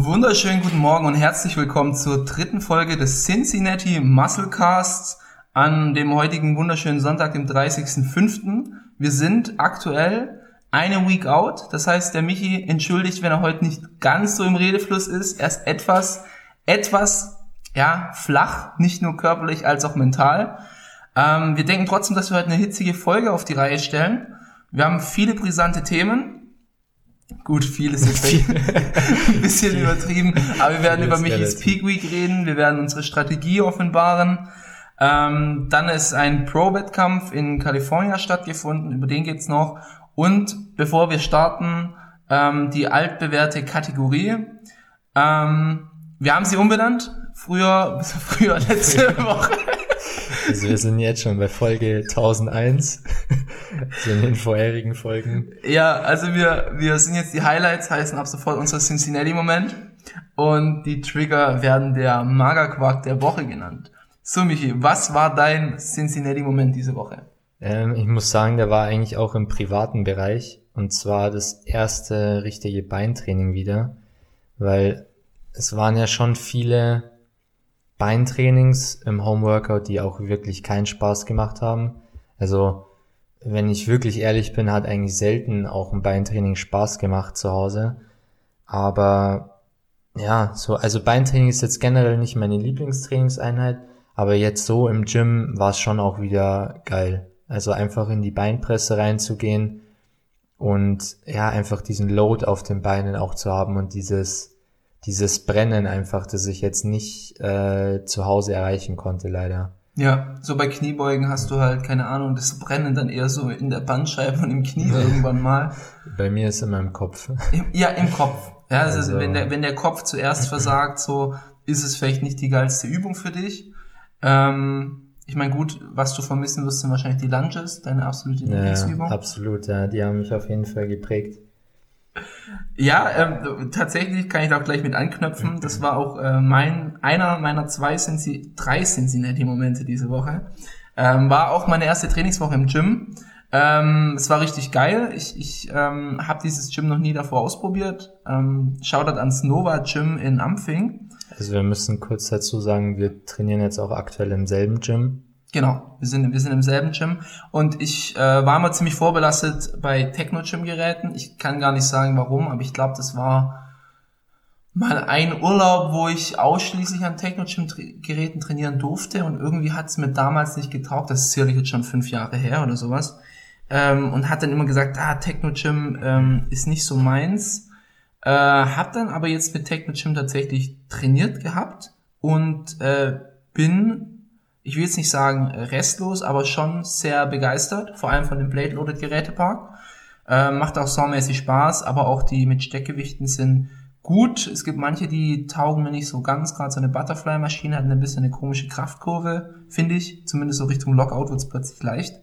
Wunderschönen guten Morgen und herzlich willkommen zur dritten Folge des Cincinnati Musclecasts an dem heutigen wunderschönen Sonntag, dem 30.05. Wir sind aktuell eine Week out. Das heißt, der Michi entschuldigt, wenn er heute nicht ganz so im Redefluss ist. Er ist etwas, etwas, ja, flach, nicht nur körperlich als auch mental. Ähm, wir denken trotzdem, dass wir heute eine hitzige Folge auf die Reihe stellen. Wir haben viele brisante Themen. Gut, viel ist jetzt ein bisschen übertrieben, aber wir werden über Michis Peak Week reden, wir werden unsere Strategie offenbaren. Ähm, dann ist ein Pro-Wettkampf in Kalifornien stattgefunden, über den geht's noch. Und bevor wir starten, ähm, die altbewährte Kategorie. Ähm, wir haben sie umbenannt. Früher, früher letzte Woche. Also wir sind jetzt schon bei Folge 1001, so in den vorherigen Folgen. Ja, also wir, wir sind jetzt die Highlights, heißen ab sofort unser Cincinnati-Moment. Und die Trigger werden der Magerquark der Woche genannt. So, Michi, was war dein Cincinnati-Moment diese Woche? Ähm, ich muss sagen, der war eigentlich auch im privaten Bereich. Und zwar das erste richtige Beintraining wieder. Weil es waren ja schon viele Beintrainings im Homeworkout, die auch wirklich keinen Spaß gemacht haben. Also, wenn ich wirklich ehrlich bin, hat eigentlich selten auch ein Beintraining Spaß gemacht zu Hause. Aber ja, so, also Beintraining ist jetzt generell nicht meine Lieblingstrainingseinheit, aber jetzt so im Gym war es schon auch wieder geil. Also einfach in die Beinpresse reinzugehen und ja, einfach diesen Load auf den Beinen auch zu haben und dieses, dieses Brennen einfach, das ich jetzt nicht äh, zu Hause erreichen konnte, leider. Ja, so bei Kniebeugen hast du halt, keine Ahnung, das Brennen dann eher so in der Bandscheibe und im Knie irgendwann mal. Bei mir ist immer im Kopf. Im, ja, im Kopf. Ja, also, also wenn, der, wenn der Kopf zuerst versagt, so ist es vielleicht nicht die geilste Übung für dich. Ähm, ich meine, gut, was du vermissen wirst, sind wahrscheinlich die Lunges, deine absolute Lieblingsübung. Ja, absolut, ja, die haben mich auf jeden Fall geprägt. Ja, ähm, tatsächlich kann ich da auch gleich mit anknöpfen. Das war auch äh, mein einer meiner zwei Cincy, drei Cincinnati-Momente diese Woche. Ähm, war auch meine erste Trainingswoche im Gym. Ähm, es war richtig geil. Ich, ich ähm, habe dieses Gym noch nie davor ausprobiert. Ähm, Shoutout ans Nova Gym in Ampfing. Also wir müssen kurz dazu sagen, wir trainieren jetzt auch aktuell im selben Gym. Genau, wir sind, wir sind im selben Gym und ich äh, war mal ziemlich vorbelastet bei Techno-Gym-Geräten. Ich kann gar nicht sagen warum, aber ich glaube, das war mal ein Urlaub, wo ich ausschließlich an Techno-Gym-Geräten trainieren durfte und irgendwie hat es mir damals nicht getaugt. Das ist sicherlich jetzt schon fünf Jahre her oder sowas. Ähm, und hat dann immer gesagt, ah, Techno-Gym ähm, ist nicht so meins. Äh, hab dann aber jetzt mit Techno-Gym tatsächlich trainiert gehabt und äh, bin ich will jetzt nicht sagen restlos, aber schon sehr begeistert, vor allem von dem Blade Loaded Gerätepark. Äh, macht auch saumäßig Spaß, aber auch die mit Steckgewichten sind gut. Es gibt manche, die taugen mir nicht so ganz. Gerade so eine Butterfly-Maschine hat ein bisschen eine komische Kraftkurve, finde ich. Zumindest so Richtung Lockout wird es plötzlich leicht.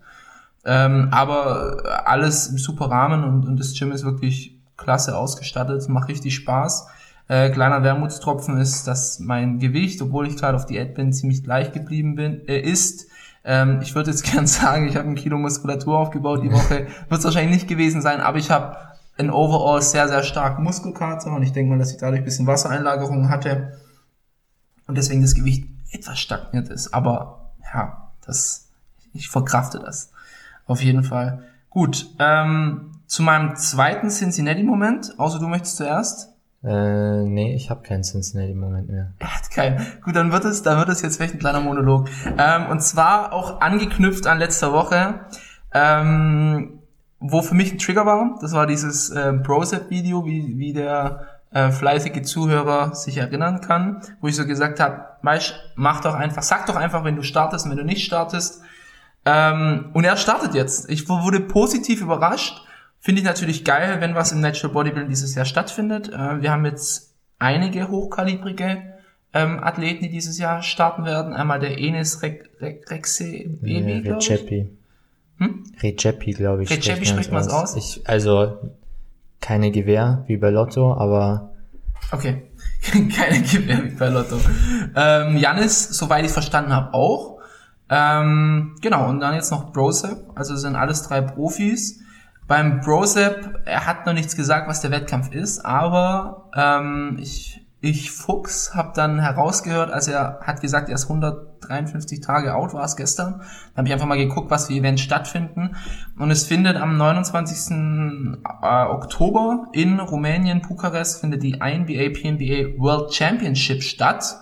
Ähm, aber alles im super Rahmen und, und das Gym ist wirklich klasse ausgestattet, macht richtig Spaß. Äh, kleiner Wermutstropfen ist, dass mein Gewicht, obwohl ich gerade auf Diät bin, ziemlich gleich geblieben bin, äh, ist. Ähm, ich würde jetzt gern sagen, ich habe ein Kilo Muskulatur aufgebaut die Woche. Wird es wahrscheinlich nicht gewesen sein, aber ich habe ein overall sehr, sehr starken Muskelkater und ich denke mal, dass ich dadurch ein bisschen Wassereinlagerung hatte und deswegen das Gewicht etwas stagniert ist. Aber ja, das, ich verkrafte das. Auf jeden Fall. Gut, ähm, zu meinem zweiten Cincinnati-Moment, außer du möchtest zuerst. Äh, nee, ich habe keinen Cincinnati-Moment mehr. Er hat keinen. Gut, dann wird es, dann wird es jetzt vielleicht ein kleiner Monolog. Ähm, und zwar auch angeknüpft an letzter Woche, ähm, wo für mich ein Trigger war. Das war dieses äh, Brosep-Video, wie, wie der äh, fleißige Zuhörer sich erinnern kann, wo ich so gesagt habe, mach doch einfach, sag doch einfach, wenn du startest und wenn du nicht startest. Ähm, und er startet jetzt. Ich wurde positiv überrascht Finde ich natürlich geil, wenn was im Natural Bodybuilding dieses Jahr stattfindet. Äh, wir haben jetzt einige hochkalibrige ähm, Athleten, die dieses Jahr starten werden. Einmal der Enes Re Re Rexe Baby, ja, Recepi. Hm? Recepi, glaube ich. Recepi spricht man es aus? Ich, also keine Gewehr wie bei Lotto, aber Okay, keine Gewehr wie bei Lotto. Ähm, Janis, soweit ich verstanden habe, auch. Ähm, genau, und dann jetzt noch Brosep, also sind alles drei Profis. Beim Brosep, er hat noch nichts gesagt, was der Wettkampf ist, aber ähm, ich ich Fuchs habe dann herausgehört, als er hat gesagt, er ist 153 Tage out, war es gestern. Dann habe ich einfach mal geguckt, was für Events stattfinden. Und es findet am 29. Äh, Oktober in Rumänien, Bukarest, findet die INBA PNBA World Championship statt.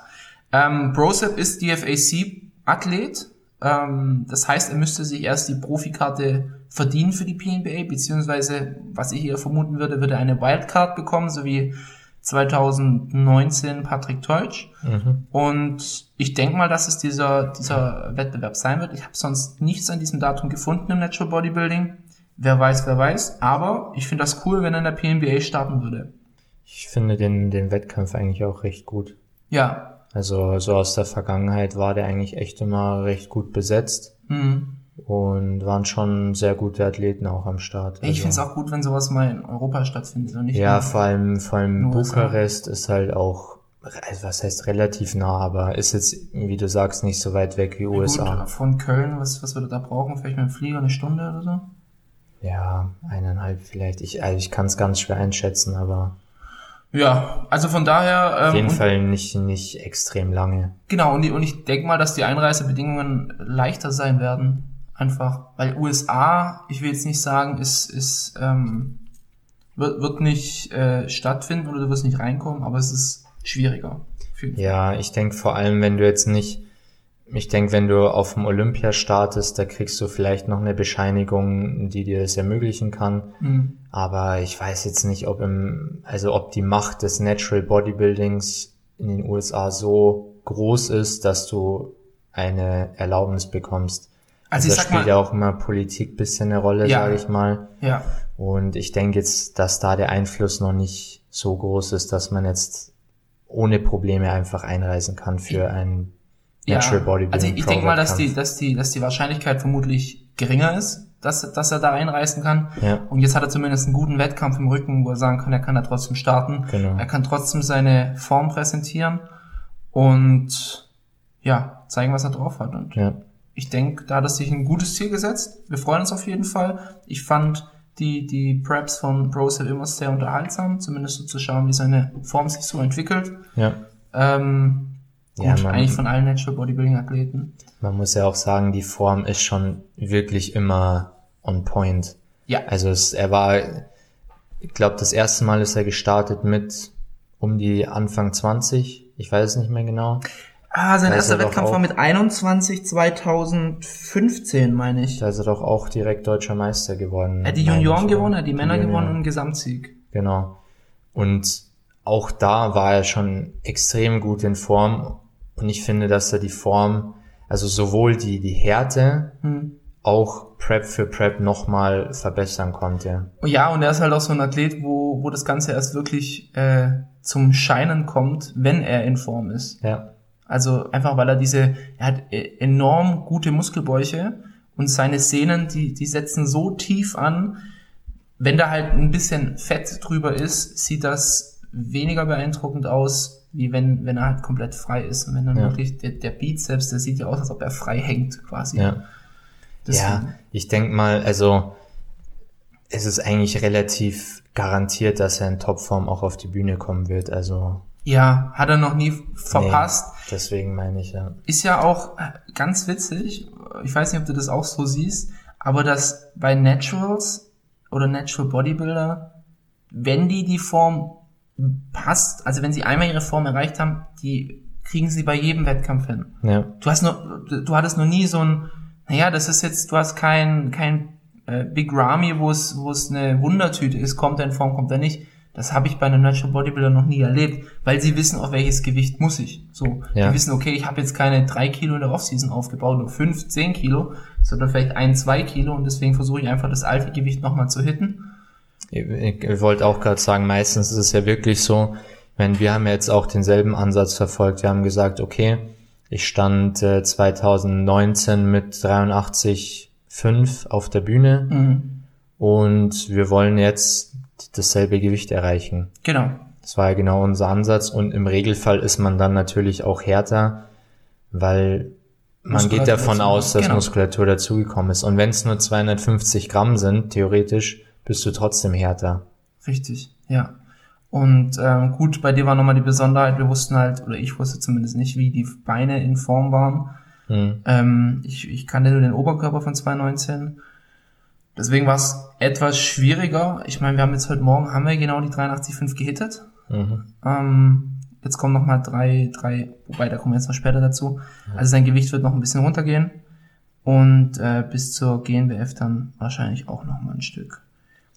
Ähm, Brosep ist DFAC-Athlet. Ähm, das heißt, er müsste sich erst die Profikarte verdienen für die PNBA, beziehungsweise, was ich hier vermuten würde, würde er eine Wildcard bekommen, so wie 2019 Patrick Teutsch. Mhm. Und ich denke mal, dass es dieser, dieser Wettbewerb sein wird. Ich habe sonst nichts an diesem Datum gefunden im Natural Bodybuilding. Wer weiß, wer weiß. Aber ich finde das cool, wenn er in der PNBA starten würde. Ich finde den, den Wettkampf eigentlich auch recht gut. Ja. Also so aus der Vergangenheit war der eigentlich echt immer recht gut besetzt. Mhm und waren schon sehr gute Athleten auch am Start. Ich also, finde es auch gut, wenn sowas mal in Europa stattfindet und nicht Ja, vor allem, vor allem Bukarest ist halt auch, also was heißt relativ nah, aber ist jetzt, wie du sagst, nicht so weit weg wie ja, USA. Gut, von Köln, was, was würde da brauchen? Vielleicht mit dem Flieger eine Stunde oder so? Ja, eineinhalb vielleicht. Ich, also ich kann es ganz schwer einschätzen, aber. Ja, also von daher. Ähm, Auf jeden Fall nicht, nicht extrem lange. Genau, und, die, und ich denke mal, dass die Einreisebedingungen leichter sein werden Einfach, weil USA, ich will jetzt nicht sagen, ist, ist ähm, wird, wird nicht äh, stattfinden oder du wirst nicht reinkommen, aber es ist schwieriger. Ja, ich denke vor allem, wenn du jetzt nicht, ich denke, wenn du auf dem Olympia startest, da kriegst du vielleicht noch eine Bescheinigung, die dir das ermöglichen kann. Mhm. Aber ich weiß jetzt nicht, ob im, also ob die Macht des Natural Bodybuildings in den USA so groß ist, dass du eine Erlaubnis bekommst. Also, also da spielt ja auch immer Politik bisschen eine Rolle, ja, sage ich mal. Ja. Und ich denke jetzt, dass da der Einfluss noch nicht so groß ist, dass man jetzt ohne Probleme einfach einreisen kann für ein Natural ja, Bodybuilding. Also ich, ich denke mal, dass die, dass die, dass die Wahrscheinlichkeit vermutlich geringer ist, dass, dass er da einreisen kann. Ja. Und jetzt hat er zumindest einen guten Wettkampf im Rücken, wo er sagen kann, er kann da trotzdem starten. Genau. Er kann trotzdem seine Form präsentieren und ja, zeigen, was er drauf hat. Und ja ich denke, da hat er sich ein gutes Ziel gesetzt. Wir freuen uns auf jeden Fall. Ich fand die, die Preps von Brose immer sehr unterhaltsam, zumindest so zu schauen, wie seine Form sich so entwickelt. Ja. Ähm, gut, ja, man, eigentlich von allen Natural Bodybuilding Athleten. Man muss ja auch sagen, die Form ist schon wirklich immer on point. Ja. Also es, er war, ich glaube, das erste Mal ist er gestartet mit um die Anfang 20. Ich weiß es nicht mehr genau. Ah, sein erster Wettkampf war mit 21 2015, meine ich. Da ist er doch auch direkt deutscher Meister geworden. Er hat die Junioren gewonnen, er hat die Männer die gewonnen und einen Gesamtsieg. Genau. Und auch da war er schon extrem gut in Form. Und ich finde, dass er die Form, also sowohl die, die Härte, hm. auch Prep für Prep nochmal verbessern konnte. Ja, und er ist halt auch so ein Athlet, wo, wo das Ganze erst wirklich äh, zum Scheinen kommt, wenn er in Form ist. Ja. Also einfach, weil er diese, er hat e, enorm gute Muskelbäuche und seine Sehnen, die, die setzen so tief an. Wenn da halt ein bisschen Fett drüber ist, sieht das weniger beeindruckend aus, wie wenn, wenn er halt komplett frei ist. Und wenn dann ja. wirklich der, der Bizeps, der sieht ja aus, als ob er frei hängt, quasi. Ja, ja ich denk mal, also es ist eigentlich relativ garantiert, dass er in Topform auch auf die Bühne kommen wird. Also ja, hat er noch nie verpasst. Nee, deswegen meine ich ja. Ist ja auch äh, ganz witzig. Ich weiß nicht, ob du das auch so siehst, aber dass bei Naturals oder Natural Bodybuilder, wenn die die Form passt, also wenn sie einmal ihre Form erreicht haben, die kriegen sie bei jedem Wettkampf hin. Ja. Du hast nur, du hattest noch nie so ein, naja, das ist jetzt, du hast kein, kein äh, Big Ramy, wo es, wo es eine Wundertüte ist, kommt er in Form, kommt er nicht das habe ich bei einem Natural Bodybuilder noch nie erlebt, weil sie wissen, auf welches Gewicht muss ich. So, ja. die wissen, okay, ich habe jetzt keine drei Kilo in der Offseason aufgebaut, nur fünf, zehn Kilo, sondern vielleicht ein, zwei Kilo und deswegen versuche ich einfach das alte Gewicht nochmal zu hitten. Ich, ich wollte auch gerade sagen, meistens ist es ja wirklich so, wenn wir haben jetzt auch denselben Ansatz verfolgt. Wir haben gesagt, okay, ich stand äh, 2019 mit 83,5 auf der Bühne mhm. und wir wollen jetzt dasselbe Gewicht erreichen. Genau. Das war ja genau unser Ansatz und im Regelfall ist man dann natürlich auch härter, weil man geht davon aus, dass genau. Muskulatur dazugekommen ist. Und wenn es nur 250 Gramm sind, theoretisch, bist du trotzdem härter. Richtig, ja. Und ähm, gut, bei dir war nochmal die Besonderheit, wir wussten halt, oder ich wusste zumindest nicht, wie die Beine in Form waren. Mhm. Ähm, ich, ich kannte nur den Oberkörper von 2019. Deswegen war es etwas schwieriger. Ich meine, wir haben jetzt heute Morgen, haben wir genau die 83,5 gehittet. Mhm. Ähm, jetzt kommen noch mal drei, drei, wobei, da kommen wir jetzt noch später dazu. Also sein Gewicht wird noch ein bisschen runtergehen. Und äh, bis zur GNBF dann wahrscheinlich auch noch mal ein Stück.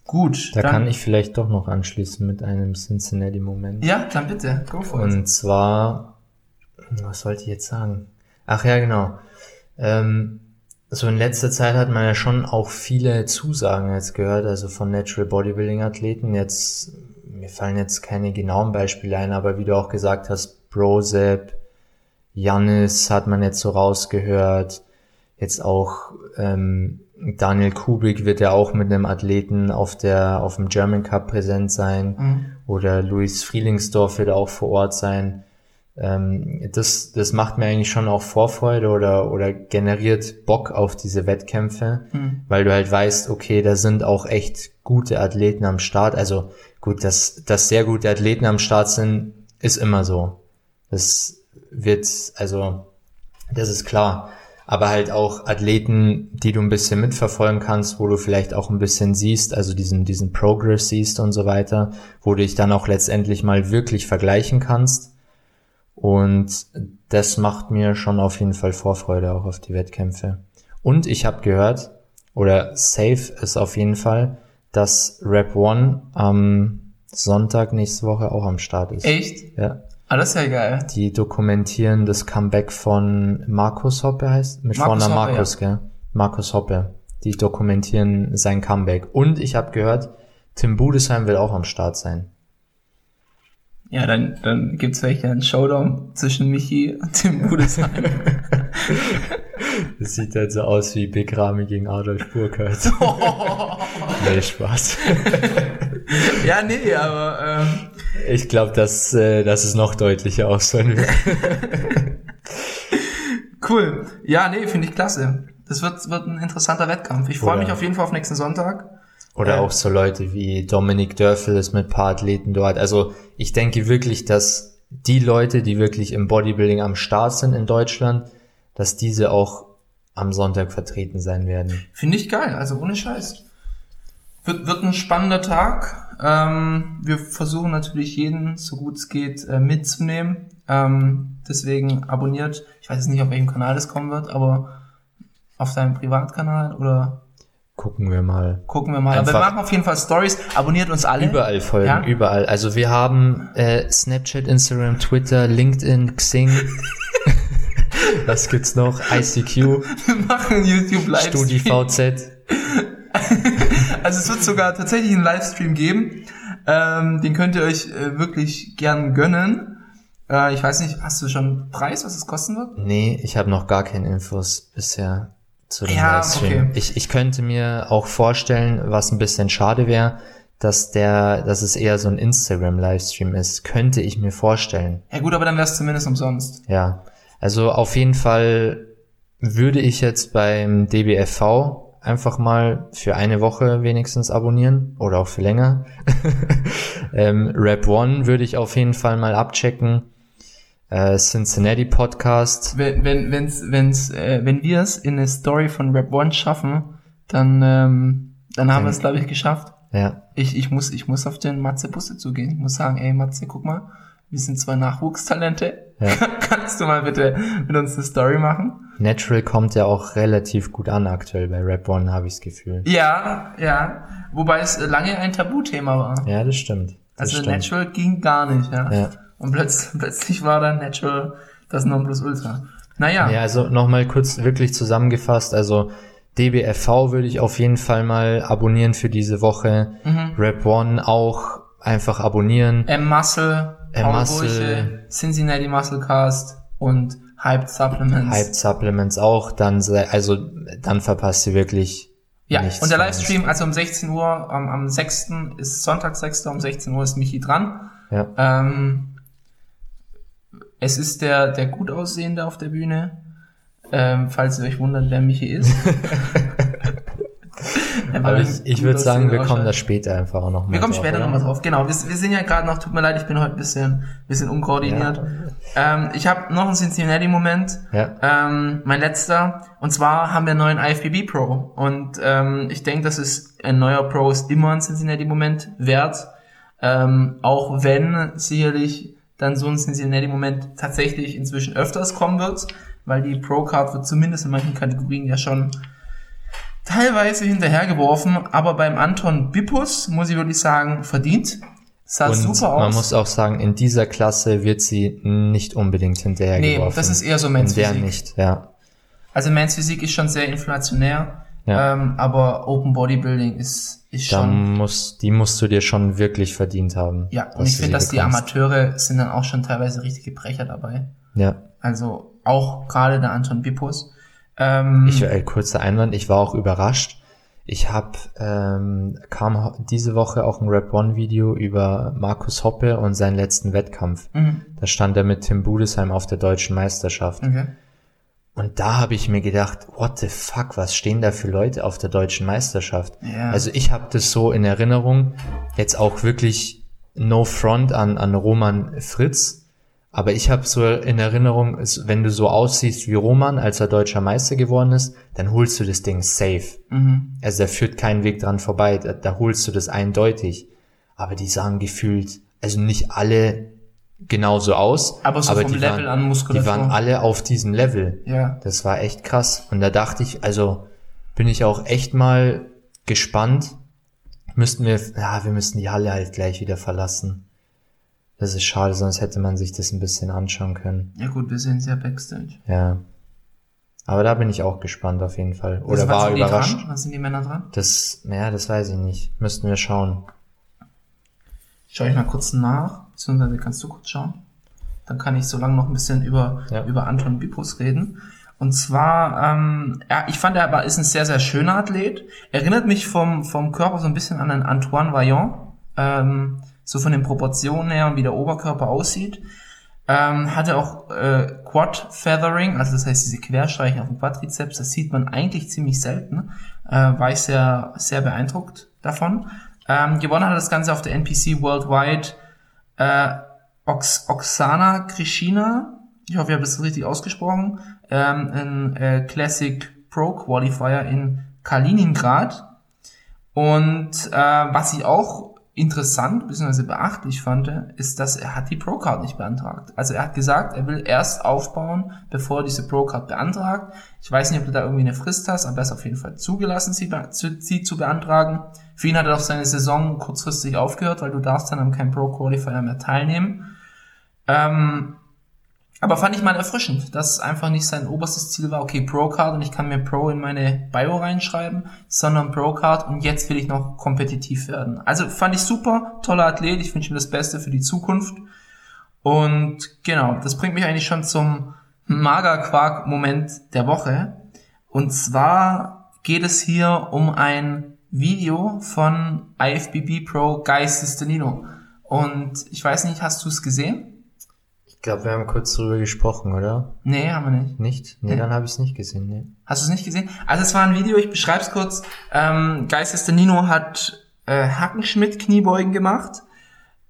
Gut. Da kann ich vielleicht doch noch anschließen mit einem Cincinnati-Moment. Ja, dann bitte, go for it. Und zwar, was sollte ich jetzt sagen? Ach ja, genau. Ähm, so in letzter Zeit hat man ja schon auch viele Zusagen jetzt gehört, also von Natural Bodybuilding Athleten. Jetzt, mir fallen jetzt keine genauen Beispiele ein, aber wie du auch gesagt hast, Brosep, Jannis hat man jetzt so rausgehört. Jetzt auch ähm, Daniel Kubik wird ja auch mit einem Athleten auf der auf dem German Cup präsent sein Mhm. oder Luis Frielingsdorf wird auch vor Ort sein. Ähm, das, das macht mir eigentlich schon auch Vorfreude oder, oder generiert Bock auf diese Wettkämpfe, Mhm. weil du halt weißt, okay, da sind auch echt gute Athleten am Start. Also gut, dass, dass sehr gute Athleten am Start sind, ist immer so. Das wird, also, das ist klar. Aber halt auch Athleten, die du ein bisschen mitverfolgen kannst, wo du vielleicht auch ein bisschen siehst, also diesen, diesen Progress siehst und so weiter, wo du dich dann auch letztendlich mal wirklich vergleichen kannst. Und das macht mir schon auf jeden Fall Vorfreude auch auf die Wettkämpfe. Und ich habe gehört, oder safe ist auf jeden Fall, dass Rap One am Sonntag nächste Woche auch am Start ist. Echt? Ja. Ah, das ist ja geil. Die dokumentieren das Comeback von Markus Hoppe heißt, mit Markus vorne Hoppe, Markus, gell? Markus Hoppe. Die dokumentieren sein Comeback. Und ich habe gehört, Tim Budesheim will auch am Start sein. Ja, dann, dann gibt's vielleicht einen Showdown zwischen Michi und Tim Budesheim. Das sieht halt so aus wie Big Ramy gegen Adolf Burkhardt. nee, Spaß. ja, nee, aber ähm, Ich glaube, dass, äh, dass es noch deutlicher ausfallen wird. cool. Ja, nee, finde ich klasse. Das wird, wird ein interessanter Wettkampf. Ich freue mich auf jeden Fall auf nächsten Sonntag. Oder Äh. auch so Leute wie Dominik Dörfel ist mit ein paar Athleten dort. Also ich denke wirklich, dass die Leute, die wirklich im Bodybuilding am Start sind in Deutschland, dass diese auch am Sonntag vertreten sein werden. Finde ich geil, also ohne Scheiß. Wird, wird ein spannender Tag. Ähm, wir versuchen natürlich jeden, so gut es geht, äh, mitzunehmen. Ähm, deswegen abonniert. Ich weiß jetzt nicht, auf welchem Kanal das kommen wird, aber auf deinem Privatkanal oder Gucken wir mal. gucken wir mal. Aber wir Einfach- machen auf jeden Fall Stories. Abonniert uns alle. Überall folgen, Ja? überall. Also wir haben äh, Snapchat, Instagram, Twitter, LinkedIn, Xing. Was gibt's noch? ICQ, Wir machen YouTube Livestream. StudiVZ. Also es wird sogar tatsächlich einen Livestream geben. Ähm, den könnt ihr euch äh, wirklich gern gönnen. Äh, ich weiß nicht, hast du schon einen Preis, was es kosten wird? Nee, ich habe noch gar keine Infos bisher zu dem Ja, Livestream. okay. Ich, ich könnte mir auch vorstellen, was ein bisschen schade wäre, dass der, dass es eher so ein Instagram-Livestream ist. Könnte ich mir vorstellen. Ja gut, aber dann wär's zumindest umsonst. Ja. Also auf jeden Fall würde ich jetzt beim DBFV einfach mal für eine Woche wenigstens abonnieren oder auch für länger. ähm, Rap One würde ich auf jeden Fall mal abchecken. Äh, Cincinnati Podcast. Wenn, wenn, wenn's, wenn's, äh, wenn wir es in eine Story von Rap One schaffen, dann, ähm, dann haben wir es, glaube ich, geschafft. Ja, Ich, ich, muss, ich muss auf den Matze Busse zugehen. Ich muss sagen, ey Matze, guck mal, wir sind zwei Nachwuchstalente. Ja. Kannst du mal bitte mit uns eine Story machen? Natural kommt ja auch relativ gut an aktuell bei Rap One, habe ich das Gefühl. Ja, ja. Wobei es lange ein Tabuthema war. Ja, das stimmt. Das also stimmt. Natural ging gar nicht, ja. Ja. Und plötzlich, plötzlich war dann Natural das Nonplusultra. Naja, Ja, also nochmal kurz wirklich zusammengefasst. Also DBFV würde ich auf jeden Fall mal abonnieren für diese Woche. Mhm. Rap One auch einfach abonnieren. M-Muscle, M. Paul Muscle. Cincinnati Musclecast und Hyped Supplements. Hyped Supplements auch. Dann sei, also dann verpasst ihr wirklich Ja, nichts und der. Livestream, also um 16 Uhr, am, am 6. ist Sonntag 6. um 16 Uhr ist Michi dran. Ja. Ähm, es ist der, der gut aussehende auf der Bühne. Ähm, falls ihr euch wundert, wer Michi ist. Aber ich, ich würde sagen, wir kommen da später einfach auch noch mal Wir kommen drauf, später nochmal drauf, genau. Wir, wir sind ja gerade noch, tut mir leid, ich bin heute ein bisschen, bisschen unkoordiniert. Ja. Ähm, ich habe noch einen Cincinnati-Moment, ja. ähm, mein letzter. Und zwar haben wir einen neuen IFBB Pro. Und ähm, ich denke, das ist ein neuer Pro ist immer ein Cincinnati-Moment wert. Ähm, auch wenn sicherlich dann so ein Cincinnati-Moment tatsächlich inzwischen öfters kommen wird, weil die Pro-Card wird zumindest in manchen Kategorien ja schon teilweise hinterhergeworfen, aber beim Anton Bippus muss ich wirklich sagen, verdient. Sah und super aus. Man muss auch sagen, in dieser Klasse wird sie nicht unbedingt hinterhergeworfen. Nee, das ist eher so Mans Physik. Der nicht, ja. Also Mans Physik ist schon sehr inflationär, ja. ähm, aber Open Bodybuilding ist, ist da schon... Muss, die musst du dir schon wirklich verdient haben. Ja, und ich finde, dass die Amateure sind dann auch schon teilweise richtige Brecher dabei. Ja. Also auch gerade der Anton Bippus. Ähm, ich äh, kurzer Einwand, ich war auch überrascht. Ich habe ähm, kam diese Woche auch ein Rap One Video über Markus Hoppe und seinen letzten Wettkampf. Mhm. Da stand er mit Tim Budesheim auf der deutschen Meisterschaft. Okay. Und da habe ich mir gedacht, what the fuck, was stehen da für Leute auf der deutschen Meisterschaft? Ja. Also ich habe das so in Erinnerung, jetzt auch wirklich no front an, an Roman Fritz, aber ich habe so in Erinnerung, wenn du so aussiehst wie Roman, als er deutscher Meister geworden ist, dann holst du das Ding safe. Mhm. Also da führt kein Weg dran vorbei, da, da holst du das eindeutig. Aber die sahen gefühlt, also nicht alle genauso aus. Aber so aber vom Level waren, an Muskulatur. Die waren alle auf diesem Level. Ja. Das war echt krass. Und da dachte ich, also bin ich auch echt mal gespannt. Müssten wir, ja, wir müssten die Halle halt gleich wieder verlassen. Das ist schade, sonst hätte man sich das ein bisschen anschauen können. Ja gut, wir sehen es ja Backstage. Ja. Aber da bin ich auch gespannt auf jeden Fall. Oder also, war überrascht. Wann sind die Männer dran? Das, naja, das weiß ich nicht. Müssten wir schauen. Schau ich mal kurz nach, beziehungsweise kannst du kurz schauen. Dann kann ich so lange noch ein bisschen über, ja. über Anton Bipus reden. Und zwar, ähm, ja, ich fand, er aber ist ein sehr, sehr schöner Athlet. Erinnert mich vom, vom Körper so ein bisschen an einen Antoine Vaillant. Ähm, so von den Proportionen her und wie der Oberkörper aussieht. Ähm, hatte auch äh, Quad Feathering, also das heißt diese Querstreichen auf dem Quadrizeps, das sieht man eigentlich ziemlich selten. Äh, war ich sehr, sehr beeindruckt davon. Ähm, gewonnen hat das Ganze auf der NPC Worldwide äh, Ox Oksana Krishina, ich hoffe, ich habe das richtig ausgesprochen, ähm, ein äh, Classic Pro Qualifier in Kaliningrad. Und äh, was ich auch interessant bzw. beachtlich fand, ist, dass er hat die Pro-Card nicht beantragt. Also er hat gesagt, er will erst aufbauen, bevor er diese Pro-Card beantragt. Ich weiß nicht, ob du da irgendwie eine Frist hast, aber er ist auf jeden Fall zugelassen, sie, sie zu beantragen. Für ihn hat er auch seine Saison kurzfristig aufgehört, weil du darfst dann am kein Pro-Qualifier mehr teilnehmen. Ähm, aber fand ich mal erfrischend, dass einfach nicht sein oberstes Ziel war, okay, Pro-Card und ich kann mir Pro in meine Bio reinschreiben, sondern Pro-Card und jetzt will ich noch kompetitiv werden. Also fand ich super, toller Athlet, ich wünsche ihm das Beste für die Zukunft. Und genau, das bringt mich eigentlich schon zum Magerquark-Moment der Woche. Und zwar geht es hier um ein Video von IFBB Pro Guy Sistenino. Und ich weiß nicht, hast du es gesehen? Ich glaube, wir haben kurz drüber gesprochen, oder? Nee, haben wir nicht. Nicht? Nee, nee. dann habe ich es nicht gesehen. Nee. Hast du es nicht gesehen? Also es war ein Video, ich beschreibe es kurz. Ähm, Geistes Nino hat äh, Hackenschmidt-Kniebeugen gemacht.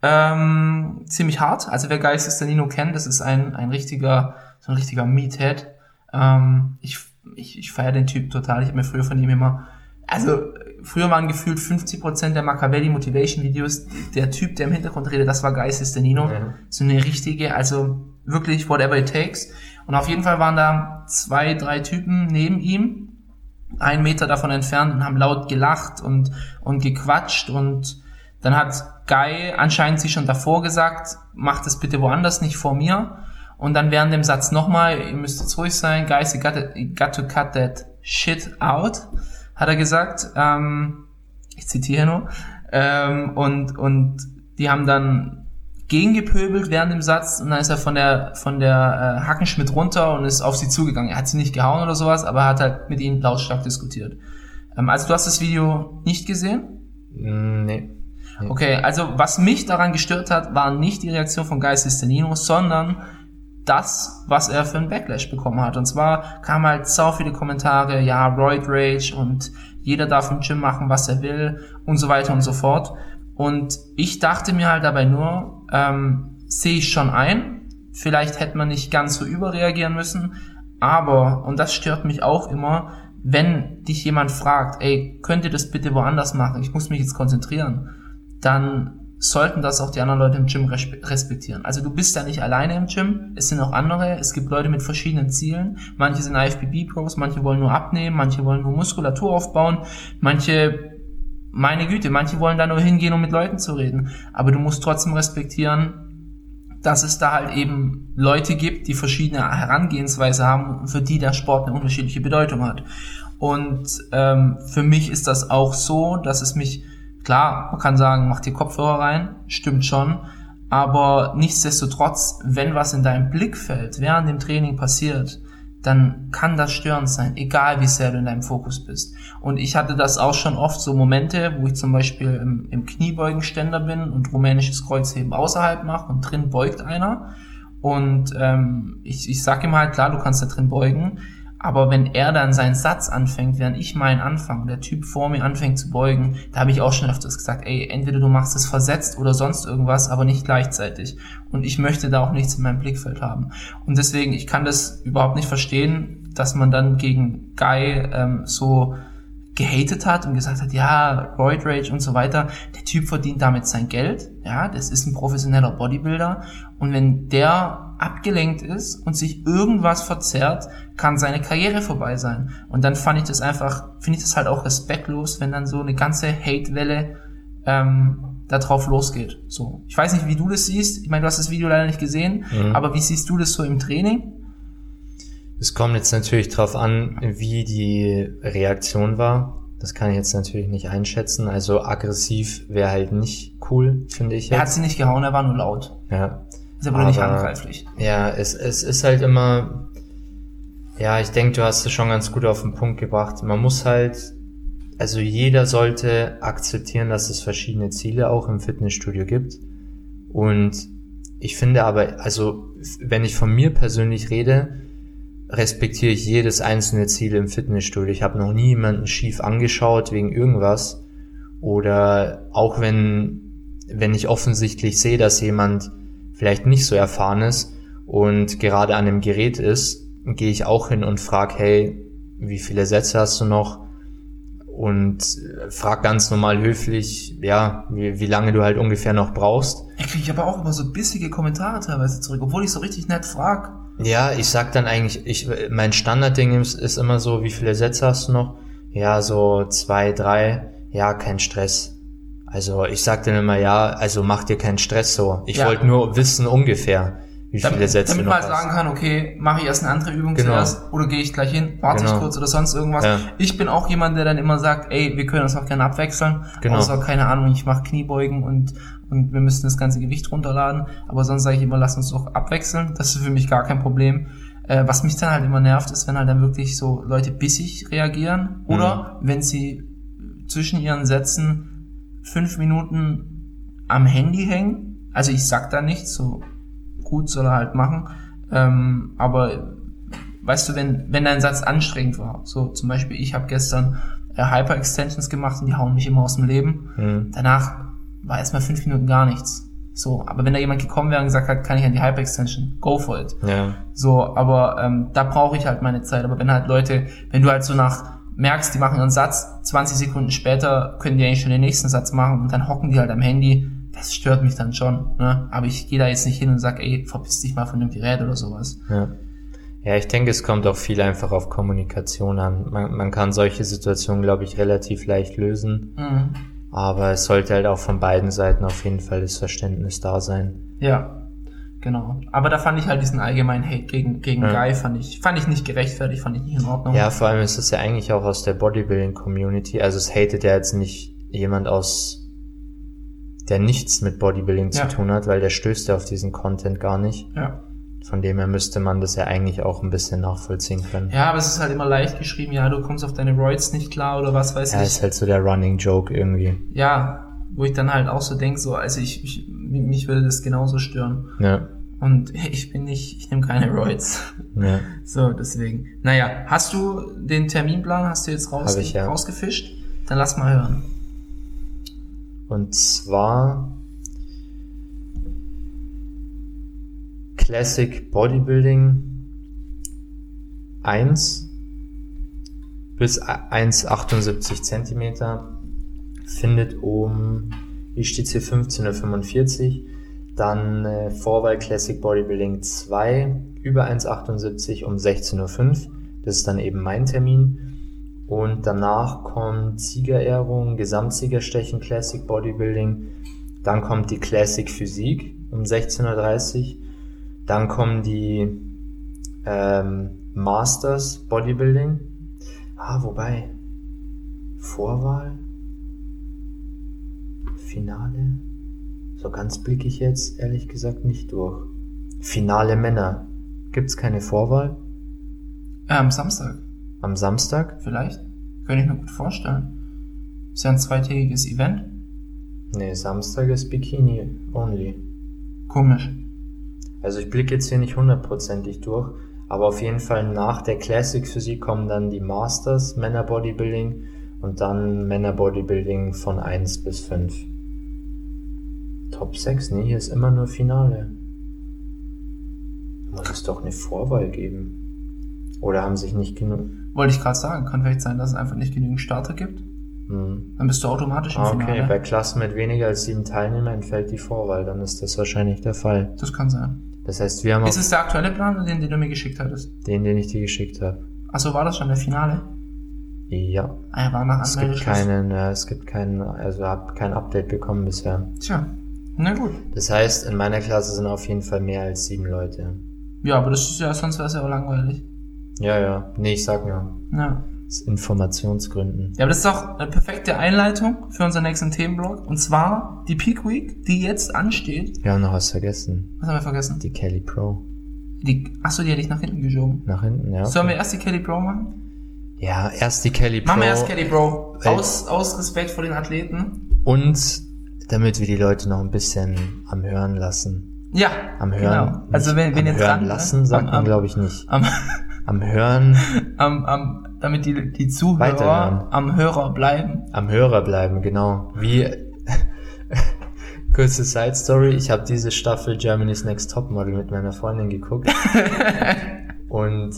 Ähm, ziemlich hart. Also wer Geistes Nino kennt, das ist ein, ein richtiger, so ein richtiger Meathead. Ähm, ich, ich, ich feiere den Typ total. Ich habe mir früher von ihm immer, also früher waren gefühlt 50% der Machiavelli Motivation Videos, der Typ, der im Hintergrund redet, das war Geist Nino. Ja. So eine richtige, also wirklich whatever it takes. Und auf jeden Fall waren da zwei, drei Typen neben ihm, einen Meter davon entfernt und haben laut gelacht und, und gequatscht und dann hat Guy anscheinend sich schon davor gesagt, macht es bitte woanders, nicht vor mir. Und dann während dem Satz nochmal, ihr müsst jetzt ruhig sein, guys, you got, to, you got to cut that shit out hat er gesagt. Ähm, ich zitiere nur. Ähm, und, und die haben dann gegengepöbelt während dem Satz und dann ist er von der von der äh, Hackenschmidt runter und ist auf sie zugegangen. Er hat sie nicht gehauen oder sowas, aber er hat halt mit ihnen lautstark diskutiert. Ähm, also du hast das Video nicht gesehen? Mm, nee. Okay, also was mich daran gestört hat, war nicht die Reaktion von Geistes Danino, sondern das, was er für einen Backlash bekommen hat. Und zwar kamen halt sau viele Kommentare, ja, Roid Rage und jeder darf im Gym machen, was er will und so weiter und so fort. Und ich dachte mir halt dabei nur, ähm, sehe ich schon ein, vielleicht hätte man nicht ganz so überreagieren müssen, aber, und das stört mich auch immer, wenn dich jemand fragt, ey, könnt ihr das bitte woanders machen? Ich muss mich jetzt konzentrieren. Dann sollten das auch die anderen Leute im Gym respektieren. Also du bist ja nicht alleine im Gym, es sind auch andere, es gibt Leute mit verschiedenen Zielen. Manche sind IFBB-Pros, manche wollen nur abnehmen, manche wollen nur Muskulatur aufbauen, manche, meine Güte, manche wollen da nur hingehen, um mit Leuten zu reden. Aber du musst trotzdem respektieren, dass es da halt eben Leute gibt, die verschiedene Herangehensweise haben für die der Sport eine unterschiedliche Bedeutung hat. Und ähm, für mich ist das auch so, dass es mich Klar, man kann sagen, mach dir Kopfhörer rein, stimmt schon. Aber nichtsdestotrotz, wenn was in deinem Blickfeld während dem Training passiert, dann kann das störend sein, egal wie sehr du in deinem Fokus bist. Und ich hatte das auch schon oft so Momente, wo ich zum Beispiel im, im Kniebeugenständer bin und rumänisches Kreuzheben außerhalb mache und drin beugt einer. Und ähm, ich, ich sag ihm halt, klar, du kannst da drin beugen, aber wenn er dann seinen Satz anfängt, während ich meinen anfange, der Typ vor mir anfängt zu beugen, da habe ich auch schon öfters gesagt, ey, entweder du machst es versetzt oder sonst irgendwas, aber nicht gleichzeitig. Und ich möchte da auch nichts in meinem Blickfeld haben. Und deswegen, ich kann das überhaupt nicht verstehen, dass man dann gegen Guy ähm, so gehatet hat und gesagt hat, ja, Roid Rage und so weiter. Der Typ verdient damit sein Geld. Ja, das ist ein professioneller Bodybuilder. Und wenn der abgelenkt ist und sich irgendwas verzerrt, kann seine Karriere vorbei sein. Und dann fand ich das einfach, finde ich das halt auch respektlos, wenn dann so eine ganze Hate-Welle ähm, da drauf losgeht. So, ich weiß nicht, wie du das siehst. Ich meine, du hast das Video leider nicht gesehen, mhm. aber wie siehst du das so im Training? Es kommt jetzt natürlich drauf an, wie die Reaktion war. Das kann ich jetzt natürlich nicht einschätzen. Also aggressiv wäre halt nicht cool, finde ich. Jetzt. Er hat sie nicht gehauen, er war nur laut. Ja. Ist aber, aber nicht angreiflich. Ja, es, es ist halt immer, ja, ich denke, du hast es schon ganz gut auf den Punkt gebracht. Man muss halt, also jeder sollte akzeptieren, dass es verschiedene Ziele auch im Fitnessstudio gibt. Und ich finde aber, also wenn ich von mir persönlich rede, respektiere ich jedes einzelne Ziel im Fitnessstudio. Ich habe noch nie jemanden schief angeschaut wegen irgendwas. Oder auch wenn, wenn ich offensichtlich sehe, dass jemand vielleicht nicht so erfahren ist und gerade an dem Gerät ist, gehe ich auch hin und frage, hey, wie viele Sätze hast du noch? Und frag ganz normal höflich, ja, wie, wie lange du halt ungefähr noch brauchst. Ich kriege aber auch immer so bissige Kommentare teilweise zurück, obwohl ich so richtig nett frag. Ja, ich sag dann eigentlich, ich, mein Standardding ist, ist immer so, wie viele Sätze hast du noch? Ja, so zwei, drei. Ja, kein Stress. Also ich sag dann immer, ja, also mach dir keinen Stress so. Ich ja. wollte nur wissen ungefähr, wie damit, viele Sätze damit du noch Damit man sagen kann, okay, mache ich erst eine andere Übung genau. zuerst oder gehe ich gleich hin, warte genau. ich kurz oder sonst irgendwas. Ja. Ich bin auch jemand, der dann immer sagt, ey, wir können uns auch gerne abwechseln. Genau. Außer, keine Ahnung, ich mache Kniebeugen und, und wir müssen das ganze Gewicht runterladen. Aber sonst sage ich immer, lass uns doch abwechseln. Das ist für mich gar kein Problem. Äh, was mich dann halt immer nervt, ist, wenn halt dann wirklich so Leute bissig reagieren oder mhm. wenn sie zwischen ihren Sätzen fünf Minuten am Handy hängen. Also ich sag da nichts, so gut soll er halt machen. Ähm, aber weißt du, wenn, wenn dein Satz anstrengend war, so zum Beispiel, ich habe gestern äh, Hyper-Extensions gemacht und die hauen mich immer aus dem Leben. Mhm. Danach war erstmal fünf Minuten gar nichts. So, aber wenn da jemand gekommen wäre und gesagt hat, kann ich an die Hyper-Extension, go for it. Ja. So, aber ähm, da brauche ich halt meine Zeit. Aber wenn halt Leute, wenn du halt so nach merkst, die machen ihren Satz, 20 Sekunden später können die eigentlich schon den nächsten Satz machen und dann hocken die halt am Handy. Das stört mich dann schon. Ne? Aber ich gehe da jetzt nicht hin und sag, ey, verpiss dich mal von dem Gerät oder sowas. Ja. Ja, ich denke, es kommt auch viel einfach auf Kommunikation an. Man, man kann solche Situationen, glaube ich, relativ leicht lösen. Mhm. Aber es sollte halt auch von beiden Seiten auf jeden Fall das Verständnis da sein. Ja, Genau. Aber da fand ich halt diesen allgemeinen Hate gegen, gegen ja. Guy, fand ich, fand ich nicht gerechtfertigt, fand ich nicht in Ordnung. Ja, vor allem ist es ja eigentlich auch aus der Bodybuilding-Community. Also es hatet ja jetzt nicht jemand aus, der nichts mit Bodybuilding ja. zu tun hat, weil der stößt ja auf diesen Content gar nicht. Ja. Von dem her müsste man das ja eigentlich auch ein bisschen nachvollziehen können. Ja, aber es ist halt immer leicht geschrieben, ja, du kommst auf deine Roids nicht klar oder was weiß ja, ich. Ja, ist halt so der Running Joke irgendwie. Ja, wo ich dann halt auch so denke, so, also ich, ich mich würde das genauso stören. Ja. Und ich bin nicht, ich nehme keine Roids. Ja. So, deswegen. Naja, hast du den Terminplan, hast du jetzt raus, ich, ja. rausgefischt? Dann lass mal hören. Und zwar Classic Bodybuilding 1 bis 1,78 Zentimeter findet um, wie steht's hier, 15.45 Dann äh, Vorwahl Classic Bodybuilding 2 über 1,78 um 16.05 Uhr. Das ist dann eben mein Termin. Und danach kommt Siegerehrung, Gesamtsiegerstechen Classic Bodybuilding. Dann kommt die Classic Physik um 16.30 Uhr. Dann kommen die ähm, Masters Bodybuilding. Ah, wobei. Vorwahl. Finale. So ganz blicke ich jetzt ehrlich gesagt nicht durch. Finale Männer. Gibt's keine Vorwahl? Äh, am Samstag, Am Samstag? vielleicht. Könnte ich mir gut vorstellen. Ist ja ein zweitägiges Event. Nee, Samstag ist Bikini only. Komisch. Also ich blicke jetzt hier nicht hundertprozentig durch, aber auf jeden Fall nach der Classic Physik kommen dann die Masters Männer Bodybuilding und dann Männer Bodybuilding von 1 bis 5. Top 6? Nee, hier ist immer nur Finale. Muss es doch eine Vorwahl geben. Oder haben sich nicht genug. Wollte ich gerade sagen. Kann vielleicht sein, dass es einfach nicht genügend Starter gibt. Hm. Dann bist du automatisch im Ah, okay, Finale. bei Klassen mit weniger als sieben Teilnehmern entfällt die Vorwahl, dann ist das wahrscheinlich der Fall. Das kann sein. Das heißt, wir haben Ist es der aktuelle Plan, den, den du mir geschickt hattest? den, den ich dir geschickt habe. Achso, war das schon der Finale? Ja, Ah, er war nach es gibt keinen, äh, es gibt keinen, also hab kein Update bekommen bisher. Tja, na gut. Das heißt, in meiner Klasse sind auf jeden Fall mehr als sieben Leute. Ja, aber das ist ja, sonst wäre es ja auch langweilig. Ja, ja. Nee, ich sag nur. Ja. Aus Informationsgründen. Ja, aber das ist auch eine perfekte Einleitung für unseren nächsten Themenblock. Und zwar die Peak Week, die jetzt ansteht. Wir haben noch was vergessen. Was haben wir vergessen? Die Kelly Pro. Die, achso, die hätte ich nach hinten geschoben. Nach hinten, ja. Sollen wir erst die Kelly Pro machen? Ja, erst die Kelly Pro. Machen wir erst Kelly Pro. Weil- Aus, aus Respekt vor den Athleten. Und damit wir die Leute noch ein bisschen am Hören lassen. Ja. Am Hören. Genau. Also wenn, wenn am ihr Hören dran lassen, sagt man glaube ich nicht. am, Am Hören, am, am, damit die, die Zuhörer am Hörer bleiben. am Hörer bleiben, genau. Wie kurze Side Story, ich habe diese Staffel Germany's Next Topmodel mit meiner Freundin geguckt. und